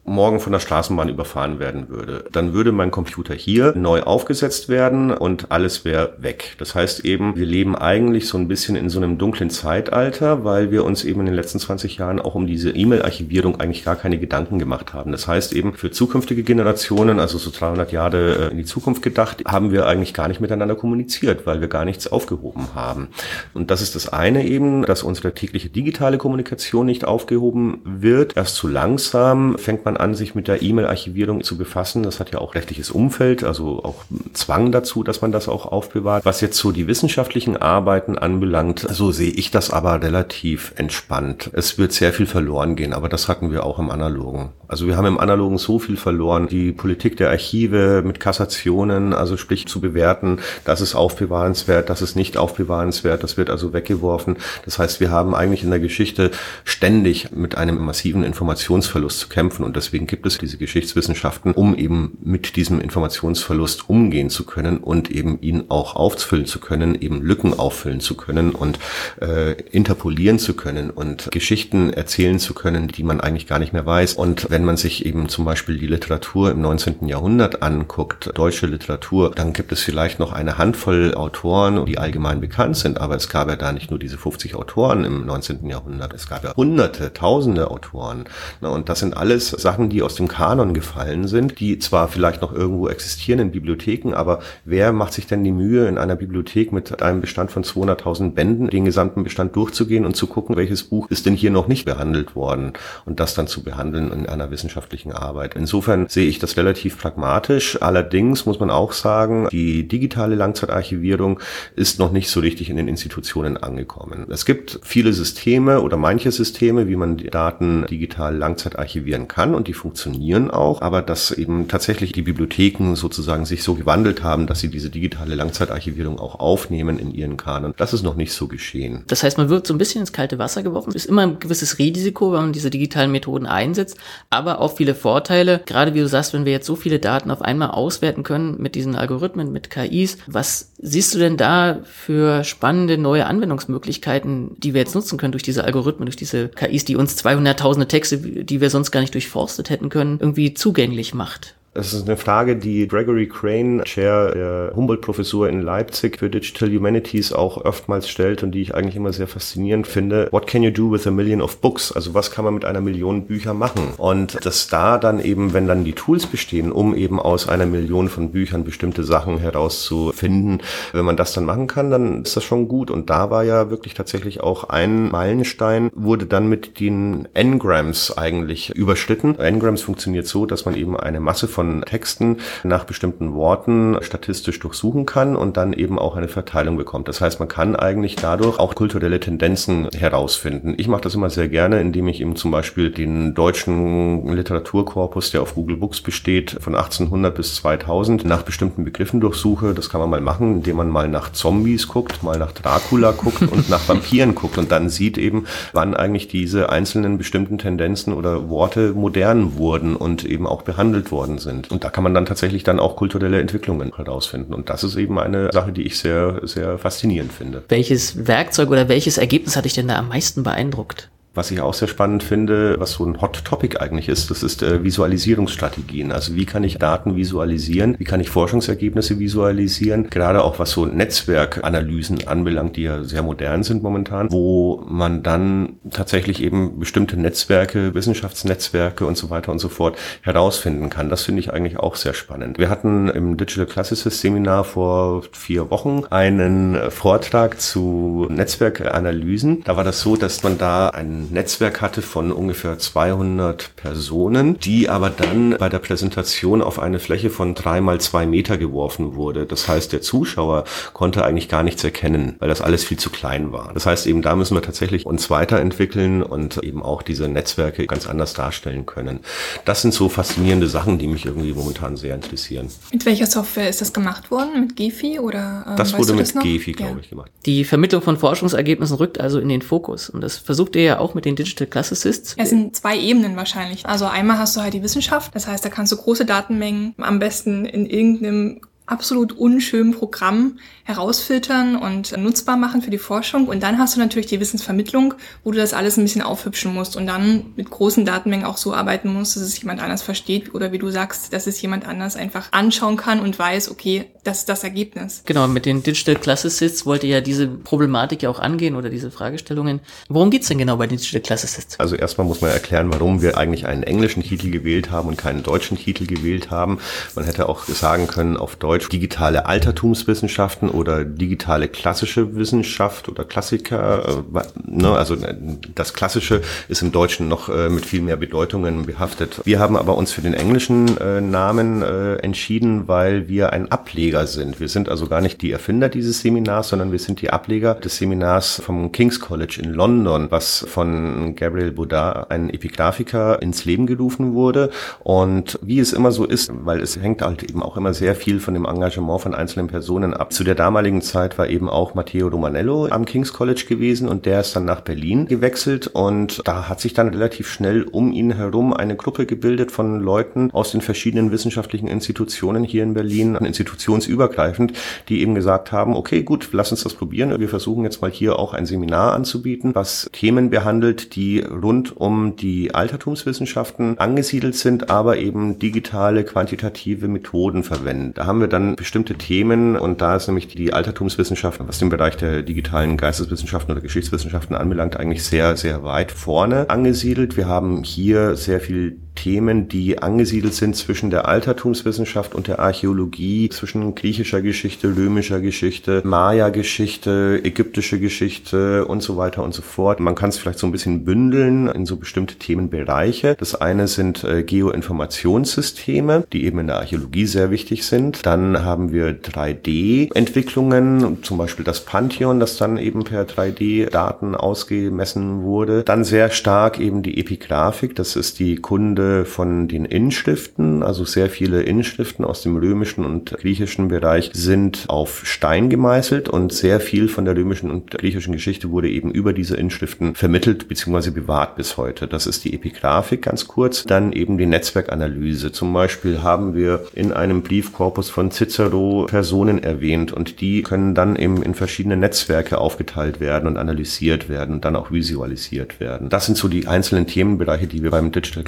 Speaker 4: morgen von der Straßenbahn überfahren werden würde, dann würde mein Computer hier neu aufgesetzt werden und alles wäre weg. Das heißt eben, wir leben eigentlich so ein bisschen in so einem dunklen Zeitalter, weil wir uns eben in den letzten 20 Jahren auch um diese E-Mail-Archivierung eigentlich gar keine Gedanken gemacht haben. Das heißt eben, für zukünftige Generationen, also so 300 Jahre äh, in die Zukunft gedacht, haben wir eigentlich gar nicht miteinander kommuniziert, weil wir gar nichts aufgehoben haben. Und das ist das eine eben, dass unsere tägliche digitale Kommunikation nicht aufgehoben wird. Erst zu langsam fängt man man an, sich mit der E-Mail-Archivierung zu befassen. Das hat ja auch rechtliches Umfeld, also auch Zwang dazu, dass man das auch aufbewahrt. Was jetzt so die wissenschaftlichen Arbeiten anbelangt, so sehe ich das aber relativ entspannt. Es wird sehr viel verloren gehen, aber das hatten wir auch im Analogen. Also wir haben im Analogen so viel verloren. Die Politik der Archive mit Kassationen, also sprich zu bewerten, das ist aufbewahrenswert, das ist nicht aufbewahrenswert, das wird also weggeworfen. Das heißt, wir haben eigentlich in der Geschichte ständig mit einem massiven Informationsverlust zu kämpfen und deswegen gibt es diese Geschichtswissenschaften, um eben mit diesem Informationsverlust umgehen zu können und eben ihn auch aufzufüllen zu können, eben Lücken auffüllen zu können und äh, interpolieren zu können und Geschichten erzählen zu können, die man eigentlich gar nicht mehr weiß. Und wenn man sich eben zum Beispiel die Literatur im 19. Jahrhundert anguckt, deutsche Literatur, dann gibt es vielleicht noch eine Handvoll Autoren, die allgemein bekannt sind, aber es gab ja da nicht nur diese 50 Autoren im 19. Jahrhundert, es gab ja hunderte, tausende Autoren. Und das sind alles Sachen, Sachen, die aus dem Kanon gefallen sind, die zwar vielleicht noch irgendwo existieren in Bibliotheken, aber wer macht sich denn die Mühe, in einer Bibliothek mit einem Bestand von 200.000 Bänden den gesamten Bestand durchzugehen und zu gucken, welches Buch ist denn hier noch nicht behandelt worden und das dann zu behandeln in einer wissenschaftlichen Arbeit. Insofern sehe ich das relativ pragmatisch. Allerdings muss man auch sagen, die digitale Langzeitarchivierung ist noch nicht so richtig in den Institutionen angekommen. Es gibt viele Systeme oder manche Systeme, wie man Daten digital langzeitarchivieren kann und die funktionieren auch, aber dass eben tatsächlich die Bibliotheken sozusagen sich so gewandelt haben, dass sie diese digitale Langzeitarchivierung auch aufnehmen in ihren Kanon. Das ist noch nicht so geschehen.
Speaker 2: Das heißt, man wird so ein bisschen ins kalte Wasser geworfen. Es ist immer ein gewisses Risiko, wenn man diese digitalen Methoden einsetzt, aber auch viele Vorteile. Gerade wie du sagst, wenn wir jetzt so viele Daten auf einmal auswerten können mit diesen Algorithmen, mit KIs, was siehst du denn da für spannende neue Anwendungsmöglichkeiten, die wir jetzt nutzen können durch diese Algorithmen, durch diese KIs, die uns 200.000 Texte, die wir sonst gar nicht durchforstet hätten können, irgendwie zugänglich macht?
Speaker 4: Es ist eine Frage, die Gregory Crane, Chair der Humboldt-Professur in Leipzig für Digital Humanities auch oftmals stellt und die ich eigentlich immer sehr faszinierend finde. What can you do with a million of books? Also was kann man mit einer Million Bücher machen? Und dass da dann eben, wenn dann die Tools bestehen, um eben aus einer Million von Büchern bestimmte Sachen herauszufinden, wenn man das dann machen kann, dann ist das schon gut. Und da war ja wirklich tatsächlich auch ein Meilenstein, wurde dann mit den N-Grams eigentlich überschritten. N-Grams funktioniert so, dass man eben eine Masse von von Texten nach bestimmten Worten statistisch durchsuchen kann und dann eben auch eine Verteilung bekommt. Das heißt, man kann eigentlich dadurch auch kulturelle Tendenzen herausfinden. Ich mache das immer sehr gerne, indem ich eben zum Beispiel den deutschen Literaturkorpus, der auf Google Books besteht, von 1800 bis 2000 nach bestimmten Begriffen durchsuche. Das kann man mal machen, indem man mal nach Zombies guckt, mal nach Dracula guckt und nach Vampiren guckt und dann sieht eben, wann eigentlich diese einzelnen bestimmten Tendenzen oder Worte modern wurden und eben auch behandelt worden sind sind. Und da kann man dann tatsächlich dann auch kulturelle Entwicklungen herausfinden. Und das ist eben eine Sache, die ich sehr, sehr faszinierend finde.
Speaker 2: Welches Werkzeug oder welches Ergebnis hat dich denn da am meisten beeindruckt?
Speaker 4: Was ich auch sehr spannend finde, was so ein Hot Topic eigentlich ist, das ist äh, Visualisierungsstrategien. Also wie kann ich Daten visualisieren? Wie kann ich Forschungsergebnisse visualisieren? Gerade auch was so Netzwerkanalysen anbelangt, die ja sehr modern sind momentan, wo man dann tatsächlich eben bestimmte Netzwerke, Wissenschaftsnetzwerke und so weiter und so fort herausfinden kann. Das finde ich eigentlich auch sehr spannend. Wir hatten im Digital Classicist Seminar vor vier Wochen einen Vortrag zu Netzwerkanalysen. Da war das so, dass man da einen Netzwerk hatte von ungefähr 200 Personen, die aber dann bei der Präsentation auf eine Fläche von drei mal zwei Meter geworfen wurde. Das heißt, der Zuschauer konnte eigentlich gar nichts erkennen, weil das alles viel zu klein war. Das heißt, eben da müssen wir tatsächlich uns weiterentwickeln und eben auch diese Netzwerke ganz anders darstellen können. Das sind so faszinierende Sachen, die mich irgendwie momentan sehr interessieren.
Speaker 3: Mit welcher Software ist das gemacht worden? Mit Gefi oder?
Speaker 4: Ähm, das wurde mit Gefi, glaube ja. ich, gemacht.
Speaker 2: Die Vermittlung von Forschungsergebnissen rückt also in den Fokus und das versucht ihr ja auch mit den Digital Classicists?
Speaker 3: Es sind zwei Ebenen wahrscheinlich. Also einmal hast du halt die Wissenschaft, das heißt, da kannst du große Datenmengen am besten in irgendeinem absolut unschönen Programm herausfiltern und nutzbar machen für die Forschung. Und dann hast du natürlich die Wissensvermittlung, wo du das alles ein bisschen aufhübschen musst und dann mit großen Datenmengen auch so arbeiten musst, dass es jemand anders versteht oder wie du sagst, dass es jemand anders einfach anschauen kann und weiß, okay, das ist das Ergebnis.
Speaker 2: Genau, mit den Digital Classicists wollte ja diese Problematik ja auch angehen oder diese Fragestellungen. Worum geht's denn genau bei den Digital Classicists?
Speaker 4: Also erstmal muss man erklären, warum wir eigentlich einen englischen Titel gewählt haben und keinen deutschen Titel gewählt haben. Man hätte auch sagen können, auf Deutsch digitale Altertumswissenschaften oder digitale klassische Wissenschaft oder Klassiker. Äh, ne, also äh, das Klassische ist im Deutschen noch äh, mit viel mehr Bedeutungen behaftet. Wir haben aber uns für den englischen Namen entschieden, weil wir ein Ableger sind. Wir sind also gar nicht die Erfinder dieses Seminars, sondern wir sind die Ableger des Seminars vom King's College in London, was von Gabriel Baudard, ein Epigraphiker, ins Leben gerufen wurde. Und wie es immer so ist, weil es hängt halt eben auch immer sehr viel von dem Engagement von einzelnen Personen ab. Zu der damaligen Zeit war eben auch Matteo Romanello am King's College gewesen und der ist dann nach Berlin gewechselt und da hat sich dann relativ schnell um ihn herum eine Gruppe gebildet von Leuten aus den verschiedenen wissenschaftlichen Institutionen hier in Berlin, institutionsübergreifend, die eben gesagt haben, okay, gut, lass uns das probieren. Wir versuchen jetzt mal hier auch ein Seminar anzubieten, was Themen behandelt, die rund um die Altertumswissenschaften angesiedelt sind, aber eben digitale, quantitative Methoden verwenden. Da haben wir dann bestimmte Themen und da ist nämlich die Altertumswissenschaft, was den Bereich der digitalen Geisteswissenschaften oder Geschichtswissenschaften anbelangt, eigentlich sehr, sehr weit vorne angesiedelt. Wir haben hier sehr viel Themen, die angesiedelt sind zwischen der Altertumswissenschaft und der Archäologie, zwischen griechischer Geschichte, römischer Geschichte, Maya-Geschichte, ägyptische Geschichte und so weiter und so fort. Man kann es vielleicht so ein bisschen bündeln in so bestimmte Themenbereiche. Das eine sind äh, Geoinformationssysteme, die eben in der Archäologie sehr wichtig sind. Dann haben wir 3D-Entwicklungen, zum Beispiel das Pantheon, das dann eben per 3D-Daten ausgemessen wurde. Dann sehr stark eben die Epigraphik, das ist die Kunde wurde von den Inschriften, also sehr viele Inschriften aus dem römischen und griechischen Bereich sind auf Stein gemeißelt und sehr viel von der römischen und griechischen Geschichte wurde eben über diese Inschriften vermittelt bzw. bewahrt bis heute. Das ist die Epigraphik ganz kurz, dann eben die Netzwerkanalyse. Zum Beispiel haben wir in einem Briefkorpus von Cicero Personen erwähnt und die können dann eben in verschiedene Netzwerke aufgeteilt werden und analysiert werden und dann auch visualisiert werden. Das sind so die einzelnen Themenbereiche, die wir beim Digital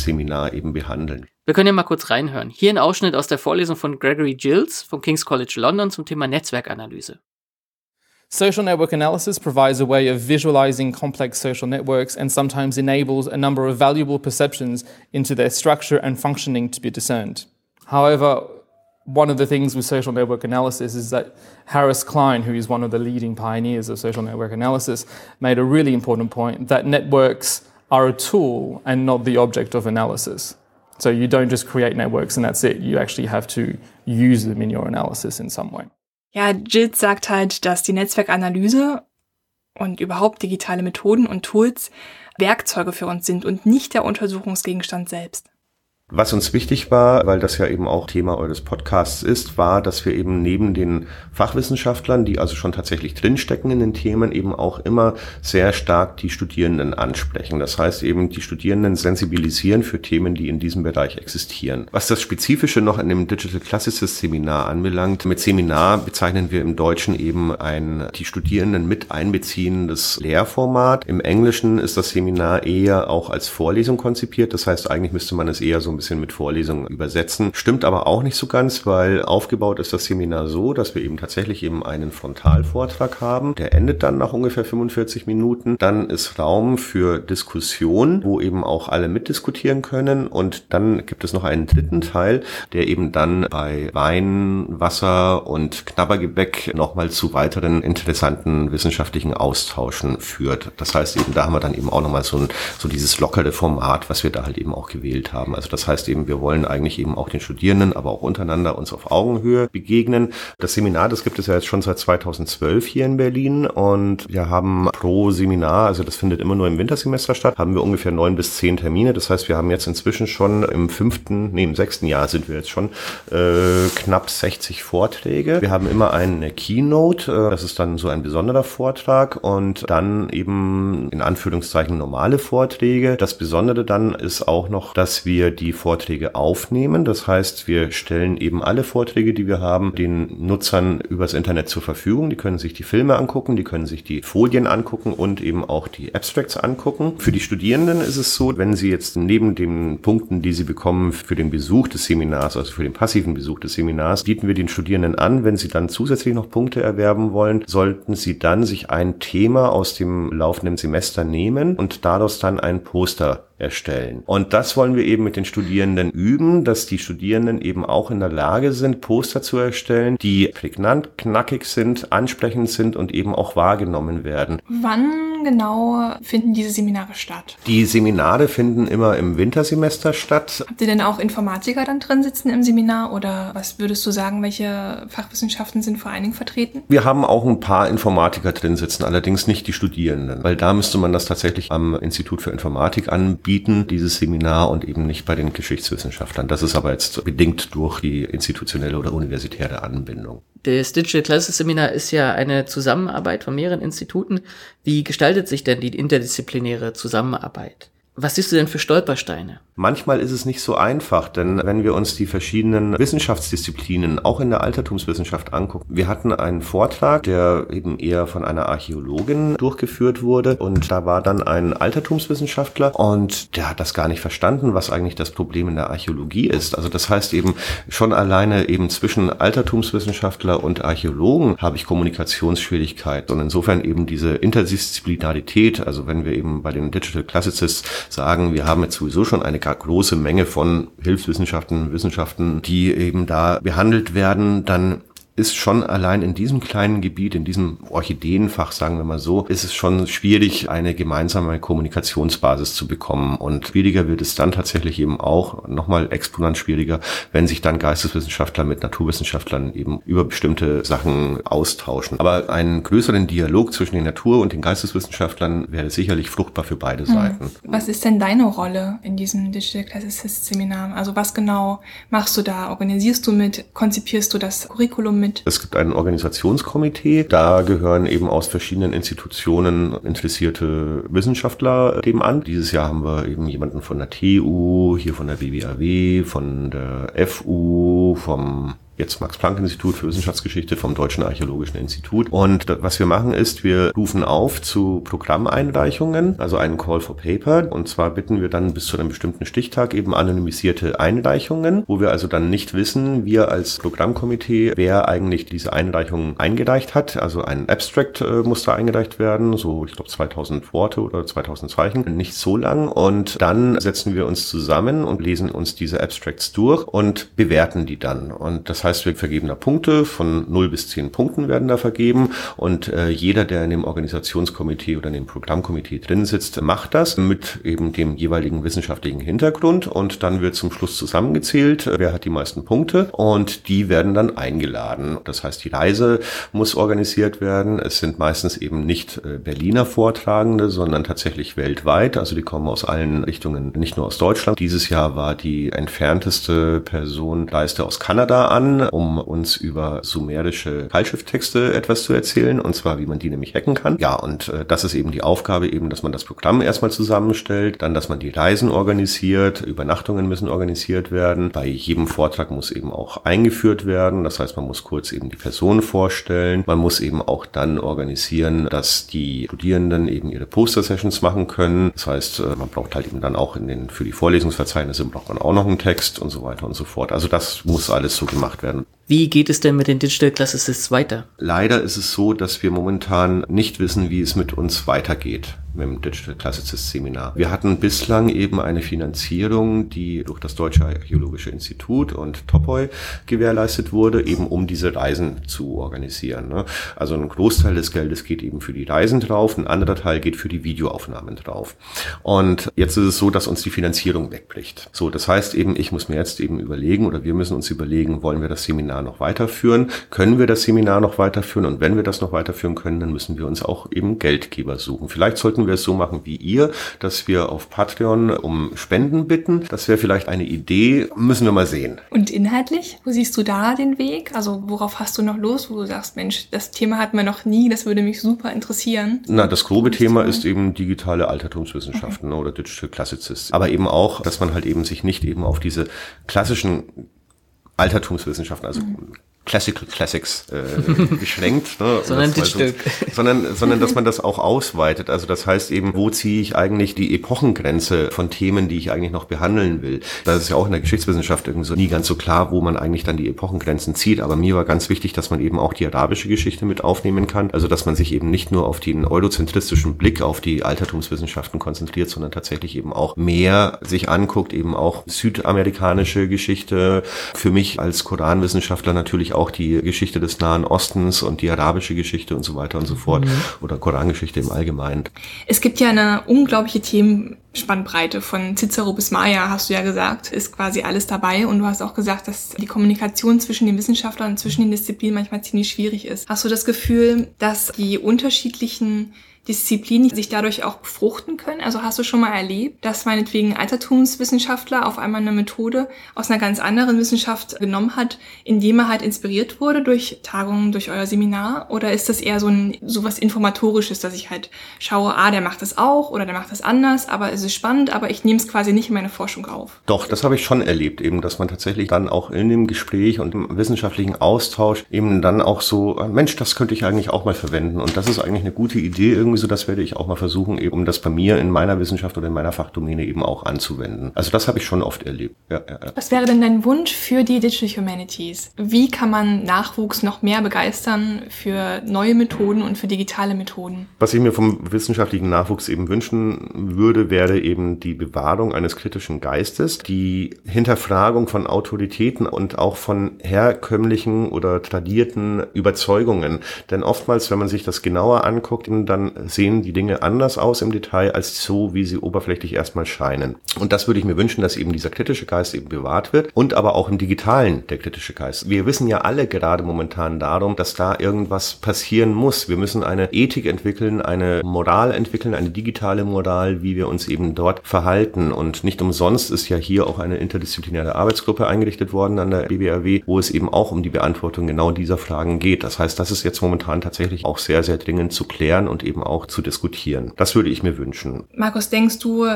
Speaker 4: Classicist Seminar eben behandeln.
Speaker 2: Wir können ja mal kurz reinhören. Hier ein Ausschnitt aus der Vorlesung von Gregory Gills vom King's College London zum Thema Netzwerkanalyse.
Speaker 5: Social network analysis provides a way of visualizing complex social networks and sometimes enables a number of valuable perceptions into their structure and functioning to be discerned. However, one of the things with social network analysis is that Harris Klein, who is one of the leading pioneers of social network analysis, made a really important point that networks are a tool and not the object of analysis. So you don't just create networks and that's it. You actually have to use them in your analysis in some way.
Speaker 3: Ja, Jill sagt halt, dass die Netzwerkanalyse und überhaupt digitale Methoden und Tools Werkzeuge für uns sind und nicht der Untersuchungsgegenstand selbst.
Speaker 4: Was uns wichtig war, weil das ja eben auch Thema eures Podcasts ist, war, dass wir eben neben den Fachwissenschaftlern, die also schon tatsächlich drinstecken in den Themen, eben auch immer sehr stark die Studierenden ansprechen. Das heißt eben, die Studierenden sensibilisieren für Themen, die in diesem Bereich existieren. Was das Spezifische noch in dem Digital Classicist Seminar anbelangt, mit Seminar bezeichnen wir im Deutschen eben ein die Studierenden mit einbeziehendes Lehrformat. Im Englischen ist das Seminar eher auch als Vorlesung konzipiert. Das heißt, eigentlich müsste man es eher so ein bisschen mit Vorlesungen übersetzen. Stimmt aber auch nicht so ganz, weil aufgebaut ist das Seminar so, dass wir eben tatsächlich eben einen Frontalvortrag haben. Der endet dann nach ungefähr 45 Minuten. Dann ist Raum für Diskussion, wo eben auch alle mitdiskutieren können. Und dann gibt es noch einen dritten Teil, der eben dann bei Wein, Wasser und Knabbergebäck nochmal zu weiteren interessanten wissenschaftlichen Austauschen führt. Das heißt eben, da haben wir dann eben auch nochmal so, ein, so dieses lockere Format, was wir da halt eben auch gewählt haben. Also das heißt eben, wir wollen eigentlich eben auch den Studierenden, aber auch untereinander uns auf Augenhöhe begegnen. Das Seminar, das gibt es ja jetzt schon seit 2012 hier in Berlin und wir haben pro Seminar, also das findet immer nur im Wintersemester statt, haben wir ungefähr neun bis zehn Termine. Das heißt, wir haben jetzt inzwischen schon im fünften, nee, im sechsten Jahr sind wir jetzt schon äh, knapp 60 Vorträge. Wir haben immer eine Keynote, äh, das ist dann so ein besonderer Vortrag und dann eben in Anführungszeichen normale Vorträge. Das Besondere dann ist auch noch, dass wir die Vorträge aufnehmen. Das heißt, wir stellen eben alle Vorträge, die wir haben, den Nutzern übers Internet zur Verfügung. Die können sich die Filme angucken, die können sich die Folien angucken und eben auch die Abstracts angucken. Für die Studierenden ist es so, wenn sie jetzt neben den Punkten, die sie bekommen für den Besuch des Seminars, also für den passiven Besuch des Seminars, bieten wir den Studierenden an, wenn sie dann zusätzlich noch Punkte erwerben wollen, sollten sie dann sich ein Thema aus dem laufenden Semester nehmen und daraus dann ein Poster erstellen. Und das wollen wir eben mit den Studierenden üben, dass die Studierenden eben auch in der Lage sind, Poster zu erstellen, die prägnant, knackig sind, ansprechend sind und eben auch wahrgenommen werden.
Speaker 3: Wann genau finden diese Seminare statt?
Speaker 4: Die Seminare finden immer im Wintersemester statt.
Speaker 3: Habt ihr denn auch Informatiker dann drin sitzen im Seminar oder was würdest du sagen, welche Fachwissenschaften sind vor allen Dingen vertreten?
Speaker 4: Wir haben auch ein paar Informatiker drin sitzen, allerdings nicht die Studierenden, weil da müsste man das tatsächlich am Institut für Informatik anbieten, dieses Seminar und eben nicht bei den Geschichtswissenschaftlern. Das ist aber jetzt bedingt durch die institutionelle oder universitäre Anbindung.
Speaker 2: Das Digital Classes Seminar ist ja eine Zusammenarbeit von mehreren Instituten. Wie gestaltet sich denn die interdisziplinäre Zusammenarbeit? Was siehst du denn für Stolpersteine?
Speaker 4: Manchmal ist es nicht so einfach, denn wenn wir uns die verschiedenen Wissenschaftsdisziplinen auch in der Altertumswissenschaft angucken, wir hatten einen Vortrag, der eben eher von einer Archäologin durchgeführt wurde und da war dann ein Altertumswissenschaftler und der hat das gar nicht verstanden, was eigentlich das Problem in der Archäologie ist. Also das heißt eben schon alleine eben zwischen Altertumswissenschaftler und Archäologen habe ich Kommunikationsschwierigkeiten und insofern eben diese Interdisziplinarität, also wenn wir eben bei den Digital Classicists sagen, wir haben jetzt sowieso schon eine große Menge von Hilfswissenschaften, Wissenschaften, die eben da behandelt werden, dann ist schon allein in diesem kleinen Gebiet, in diesem Orchideenfach, sagen wir mal so, ist es schon schwierig, eine gemeinsame Kommunikationsbasis zu bekommen. Und schwieriger wird es dann tatsächlich eben auch, nochmal exponent schwieriger, wenn sich dann Geisteswissenschaftler mit Naturwissenschaftlern eben über bestimmte Sachen austauschen. Aber einen größeren Dialog zwischen den Natur- und den Geisteswissenschaftlern wäre sicherlich fruchtbar für beide hm. Seiten.
Speaker 3: Was ist denn deine Rolle in diesem Digital Classicist Seminar? Also was genau machst du da? Organisierst du mit? Konzipierst du das Curriculum mit?
Speaker 4: Es gibt ein Organisationskomitee. Da gehören eben aus verschiedenen Institutionen interessierte Wissenschaftler dem an. Dieses Jahr haben wir eben jemanden von der TU, hier von der BWAW, von der FU, vom jetzt Max-Planck-Institut für Wissenschaftsgeschichte vom Deutschen Archäologischen Institut. Und was wir machen ist, wir rufen auf zu Programmeinreichungen, also einen Call for Paper. Und zwar bitten wir dann bis zu einem bestimmten Stichtag eben anonymisierte Einreichungen, wo wir also dann nicht wissen, wir als Programmkomitee, wer eigentlich diese Einreichung eingereicht hat. Also ein Abstract äh, muss da eingereicht werden, so ich glaube 2000 Worte oder 2000 Zeichen, nicht so lang. Und dann setzen wir uns zusammen und lesen uns diese Abstracts durch und bewerten die dann. Und das heißt, heißt, wir vergeben da Punkte, von 0 bis 10 Punkten werden da vergeben und äh, jeder, der in dem Organisationskomitee oder in dem Programmkomitee drin sitzt, macht das mit eben dem jeweiligen wissenschaftlichen Hintergrund und dann wird zum Schluss zusammengezählt, wer hat die meisten Punkte und die werden dann eingeladen. Das heißt, die Reise muss organisiert werden. Es sind meistens eben nicht äh, Berliner Vortragende, sondern tatsächlich weltweit. Also die kommen aus allen Richtungen, nicht nur aus Deutschland. Dieses Jahr war die entfernteste Person Reiste aus Kanada an um uns über sumerische Keilschrifttexte etwas zu erzählen, und zwar wie man die nämlich hacken kann. Ja, und äh, das ist eben die Aufgabe, eben, dass man das Programm erstmal zusammenstellt, dann, dass man die Reisen organisiert, Übernachtungen müssen organisiert werden. Bei jedem Vortrag muss eben auch eingeführt werden. Das heißt, man muss kurz eben die Person vorstellen. Man muss eben auch dann organisieren, dass die Studierenden eben ihre Poster-Sessions machen können. Das heißt, äh, man braucht halt eben dann auch in den, für die Vorlesungsverzeichnisse braucht man auch noch einen Text und so weiter und so fort. Also das muss alles so gemacht werden werden.
Speaker 2: Wie geht es denn mit den Digital Classicists weiter?
Speaker 4: Leider ist es so, dass wir momentan nicht wissen, wie es mit uns weitergeht mit dem Digital Classicist Seminar. Wir hatten bislang eben eine Finanzierung, die durch das Deutsche Archäologische Institut und Topoi gewährleistet wurde, eben um diese Reisen zu organisieren. Ne? Also ein Großteil des Geldes geht eben für die Reisen drauf, ein anderer Teil geht für die Videoaufnahmen drauf. Und jetzt ist es so, dass uns die Finanzierung wegbricht. So, das heißt eben, ich muss mir jetzt eben überlegen oder wir müssen uns überlegen, wollen wir das Seminar noch weiterführen? Können wir das Seminar noch weiterführen? Und wenn wir das noch weiterführen können, dann müssen wir uns auch eben Geldgeber suchen. Vielleicht sollten sollten wir es so machen wie ihr, dass wir auf Patreon um Spenden bitten. Das wäre vielleicht eine Idee. Müssen wir mal sehen.
Speaker 3: Und inhaltlich? Wo siehst du da den Weg? Also worauf hast du noch los, wo du sagst, Mensch, das Thema hatten wir noch nie, das würde mich super interessieren?
Speaker 4: Na, das grobe Thema ist eben digitale Altertumswissenschaften okay. oder Digital Classicists. Aber eben auch, dass man halt eben sich nicht eben auf diese klassischen Altertumswissenschaften, also mhm. Classical Classics äh, beschränkt, ne, sondern, so, sondern, sondern dass man das auch ausweitet. Also das heißt eben, wo ziehe ich eigentlich die Epochengrenze von Themen, die ich eigentlich noch behandeln will? Das ist ja auch in der Geschichtswissenschaft irgendwie so nie ganz so klar, wo man eigentlich dann die Epochengrenzen zieht. Aber mir war ganz wichtig, dass man eben auch die arabische Geschichte mit aufnehmen kann. Also dass man sich eben nicht nur auf den eurozentristischen Blick auf die Altertumswissenschaften konzentriert, sondern tatsächlich eben auch mehr sich anguckt, eben auch südamerikanische Geschichte. Für mich als Koranwissenschaftler natürlich natürlich auch die Geschichte des Nahen Ostens und die arabische Geschichte und so weiter und so fort mhm. oder Korangeschichte im Allgemeinen.
Speaker 3: Es gibt ja eine unglaubliche Themenspannbreite von Cicero bis Maya, hast du ja gesagt, ist quasi alles dabei und du hast auch gesagt, dass die Kommunikation zwischen den Wissenschaftlern und zwischen den Disziplinen manchmal ziemlich schwierig ist. Hast du das Gefühl, dass die unterschiedlichen Disziplinen sich dadurch auch befruchten können? Also hast du schon mal erlebt, dass meinetwegen Altertumswissenschaftler auf einmal eine Methode aus einer ganz anderen Wissenschaft genommen hat, indem er halt inspiriert wurde durch Tagungen, durch euer Seminar? Oder ist das eher so ein so was Informatorisches, dass ich halt schaue, ah, der macht das auch oder der macht das anders, aber es ist spannend, aber ich nehme es quasi nicht in meine Forschung auf?
Speaker 4: Doch, das habe ich schon erlebt, eben, dass man tatsächlich dann auch in dem Gespräch und im wissenschaftlichen Austausch eben dann auch so, Mensch, das könnte ich eigentlich auch mal verwenden und das ist eigentlich eine gute Idee irgendwie sowieso, das werde ich auch mal versuchen, eben um das bei mir in meiner Wissenschaft oder in meiner Fachdomäne eben auch anzuwenden. Also das habe ich schon oft erlebt. Ja,
Speaker 3: ja, ja. Was wäre denn dein Wunsch für die Digital Humanities? Wie kann man Nachwuchs noch mehr begeistern für neue Methoden und für digitale Methoden?
Speaker 4: Was ich mir vom wissenschaftlichen Nachwuchs eben wünschen würde, wäre eben die Bewahrung eines kritischen Geistes, die Hinterfragung von Autoritäten und auch von herkömmlichen oder tradierten Überzeugungen. Denn oftmals, wenn man sich das genauer anguckt, dann sehen die Dinge anders aus im Detail als so, wie sie oberflächlich erstmal scheinen. Und das würde ich mir wünschen, dass eben dieser kritische Geist eben bewahrt wird und aber auch im Digitalen der kritische Geist. Wir wissen ja alle gerade momentan darum, dass da irgendwas passieren muss. Wir müssen eine Ethik entwickeln, eine Moral entwickeln, eine digitale Moral, wie wir uns eben dort verhalten. Und nicht umsonst ist ja hier auch eine interdisziplinäre Arbeitsgruppe eingerichtet worden an der BBRW, wo es eben auch um die Beantwortung genau dieser Fragen geht. Das heißt, das ist jetzt momentan tatsächlich auch sehr, sehr dringend zu klären und eben auch zu diskutieren. Das würde ich mir wünschen.
Speaker 3: Markus, denkst du,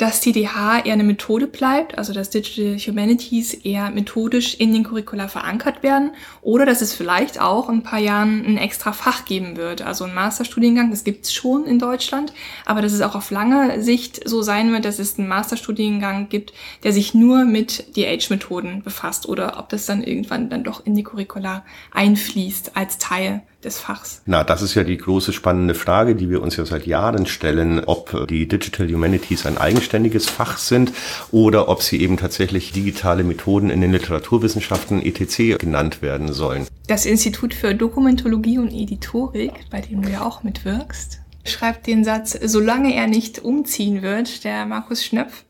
Speaker 3: dass TDH eher eine Methode bleibt, also dass Digital Humanities eher methodisch in den Curricula verankert werden oder dass es vielleicht auch in ein paar Jahren ein extra Fach geben wird, also ein Masterstudiengang, das gibt es schon in Deutschland, aber dass es auch auf lange Sicht so sein wird, dass es einen Masterstudiengang gibt, der sich nur mit DH-Methoden befasst oder ob das dann irgendwann dann doch in die Curricula einfließt als Teil des Fachs?
Speaker 4: Na, das ist ja die große spannende Frage, die wir uns ja seit Jahren stellen, ob die Digital Humanities ein eigenständiges Fach sind oder ob sie eben tatsächlich digitale Methoden in den Literaturwissenschaften etc. genannt werden sollen.
Speaker 3: Das Institut für Dokumentologie und Editorik, bei dem du ja auch mitwirkst, schreibt den Satz, solange er nicht umziehen wird, der Markus Schnöpf,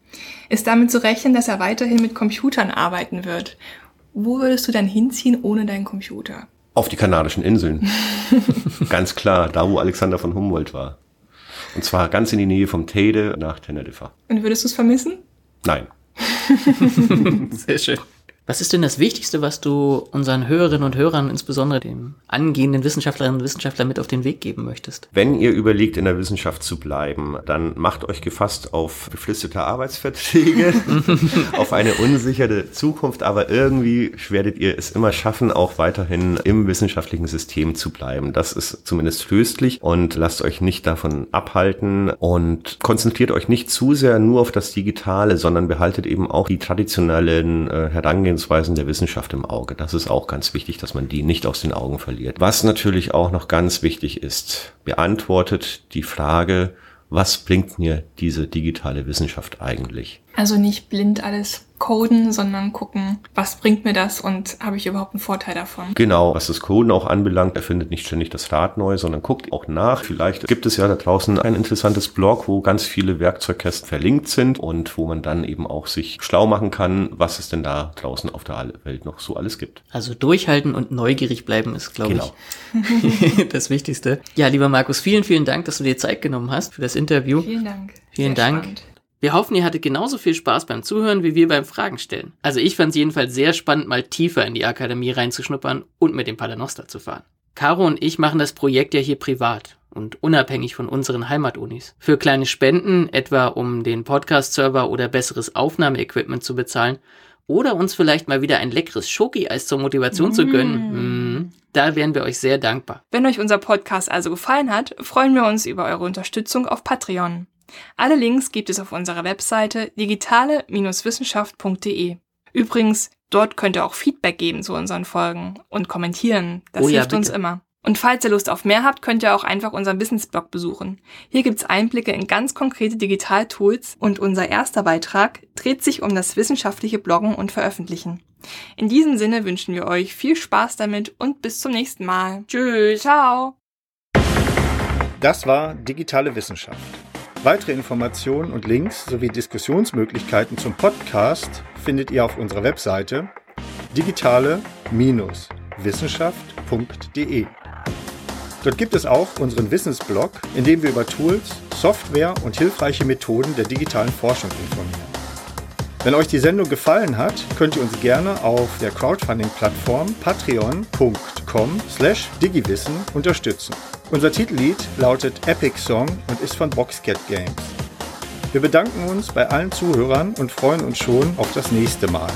Speaker 3: ist damit zu rechnen, dass er weiterhin mit Computern arbeiten wird. Wo würdest du dann hinziehen ohne deinen Computer?
Speaker 4: Auf die Kanarischen Inseln. ganz klar, da wo Alexander von Humboldt war. Und zwar ganz in die Nähe vom Teide nach Teneriffa.
Speaker 3: Und würdest du es vermissen?
Speaker 4: Nein.
Speaker 2: Sehr schön. Was ist denn das Wichtigste, was du unseren Hörerinnen und Hörern, insbesondere den angehenden Wissenschaftlerinnen und Wissenschaftlern mit auf den Weg geben möchtest?
Speaker 4: Wenn ihr überlegt, in der Wissenschaft zu bleiben, dann macht euch gefasst auf befristete Arbeitsverträge, auf eine unsichere Zukunft, aber irgendwie werdet ihr es immer schaffen, auch weiterhin im wissenschaftlichen System zu bleiben. Das ist zumindest tröstlich und lasst euch nicht davon abhalten und konzentriert euch nicht zu sehr nur auf das Digitale, sondern behaltet eben auch die traditionellen äh, Herangehensweisen Herangehensweisen der Wissenschaft im Auge. Das ist auch ganz wichtig, dass man die nicht aus den Augen verliert. Was natürlich auch noch ganz wichtig ist, beantwortet die Frage, was bringt mir diese digitale Wissenschaft eigentlich?
Speaker 3: Also nicht blind alles coden, sondern gucken, was bringt mir das und habe ich überhaupt einen Vorteil davon.
Speaker 4: Genau, was das Coden auch anbelangt, er findet nicht ständig das Rad neu, sondern guckt auch nach. Vielleicht gibt es ja da draußen ein interessantes Blog, wo ganz viele Werkzeugkästen verlinkt sind und wo man dann eben auch sich schlau machen kann, was es denn da draußen auf der Welt noch so alles gibt.
Speaker 2: Also durchhalten und neugierig bleiben ist, glaube genau. ich, das Wichtigste. Ja, lieber Markus, vielen, vielen Dank, dass du dir Zeit genommen hast für das Interview.
Speaker 3: Vielen Dank.
Speaker 2: Vielen Sehr Dank. Spannend. Wir hoffen, ihr hattet genauso viel Spaß beim Zuhören wie wir beim Fragen stellen. Also ich fand es jedenfalls sehr spannend, mal tiefer in die Akademie reinzuschnuppern und mit dem Paternoster zu fahren. Caro und ich machen das Projekt ja hier privat und unabhängig von unseren Heimatunis. Für kleine Spenden, etwa um den Podcast-Server oder besseres Aufnahmeequipment zu bezahlen, oder uns vielleicht mal wieder ein leckeres Schoki-Eis zur Motivation mm. zu gönnen, mm, da wären wir euch sehr dankbar.
Speaker 3: Wenn euch unser Podcast also gefallen hat, freuen wir uns über eure Unterstützung auf Patreon. Alle Links gibt es auf unserer Webseite digitale-wissenschaft.de. Übrigens, dort könnt ihr auch Feedback geben zu unseren Folgen und kommentieren. Das oh ja, hilft bitte. uns immer. Und falls ihr Lust auf mehr habt, könnt ihr auch einfach unseren Wissensblog besuchen. Hier gibt's Einblicke in ganz konkrete Digitaltools und unser erster Beitrag dreht sich um das wissenschaftliche Bloggen und Veröffentlichen. In diesem Sinne wünschen wir euch viel Spaß damit und bis zum nächsten Mal. Tschüss. Ciao.
Speaker 1: Das war Digitale Wissenschaft. Weitere Informationen und Links sowie Diskussionsmöglichkeiten zum Podcast findet ihr auf unserer Webseite digitale-wissenschaft.de. Dort gibt es auch unseren Wissensblog, in dem wir über Tools, Software und hilfreiche Methoden der digitalen Forschung informieren. Wenn euch die Sendung gefallen hat, könnt ihr uns gerne auf der Crowdfunding-Plattform patreon.com slash digiwissen unterstützen. Unser Titellied lautet Epic Song und ist von Boxcat Games. Wir bedanken uns bei allen Zuhörern und freuen uns schon auf das nächste Mal.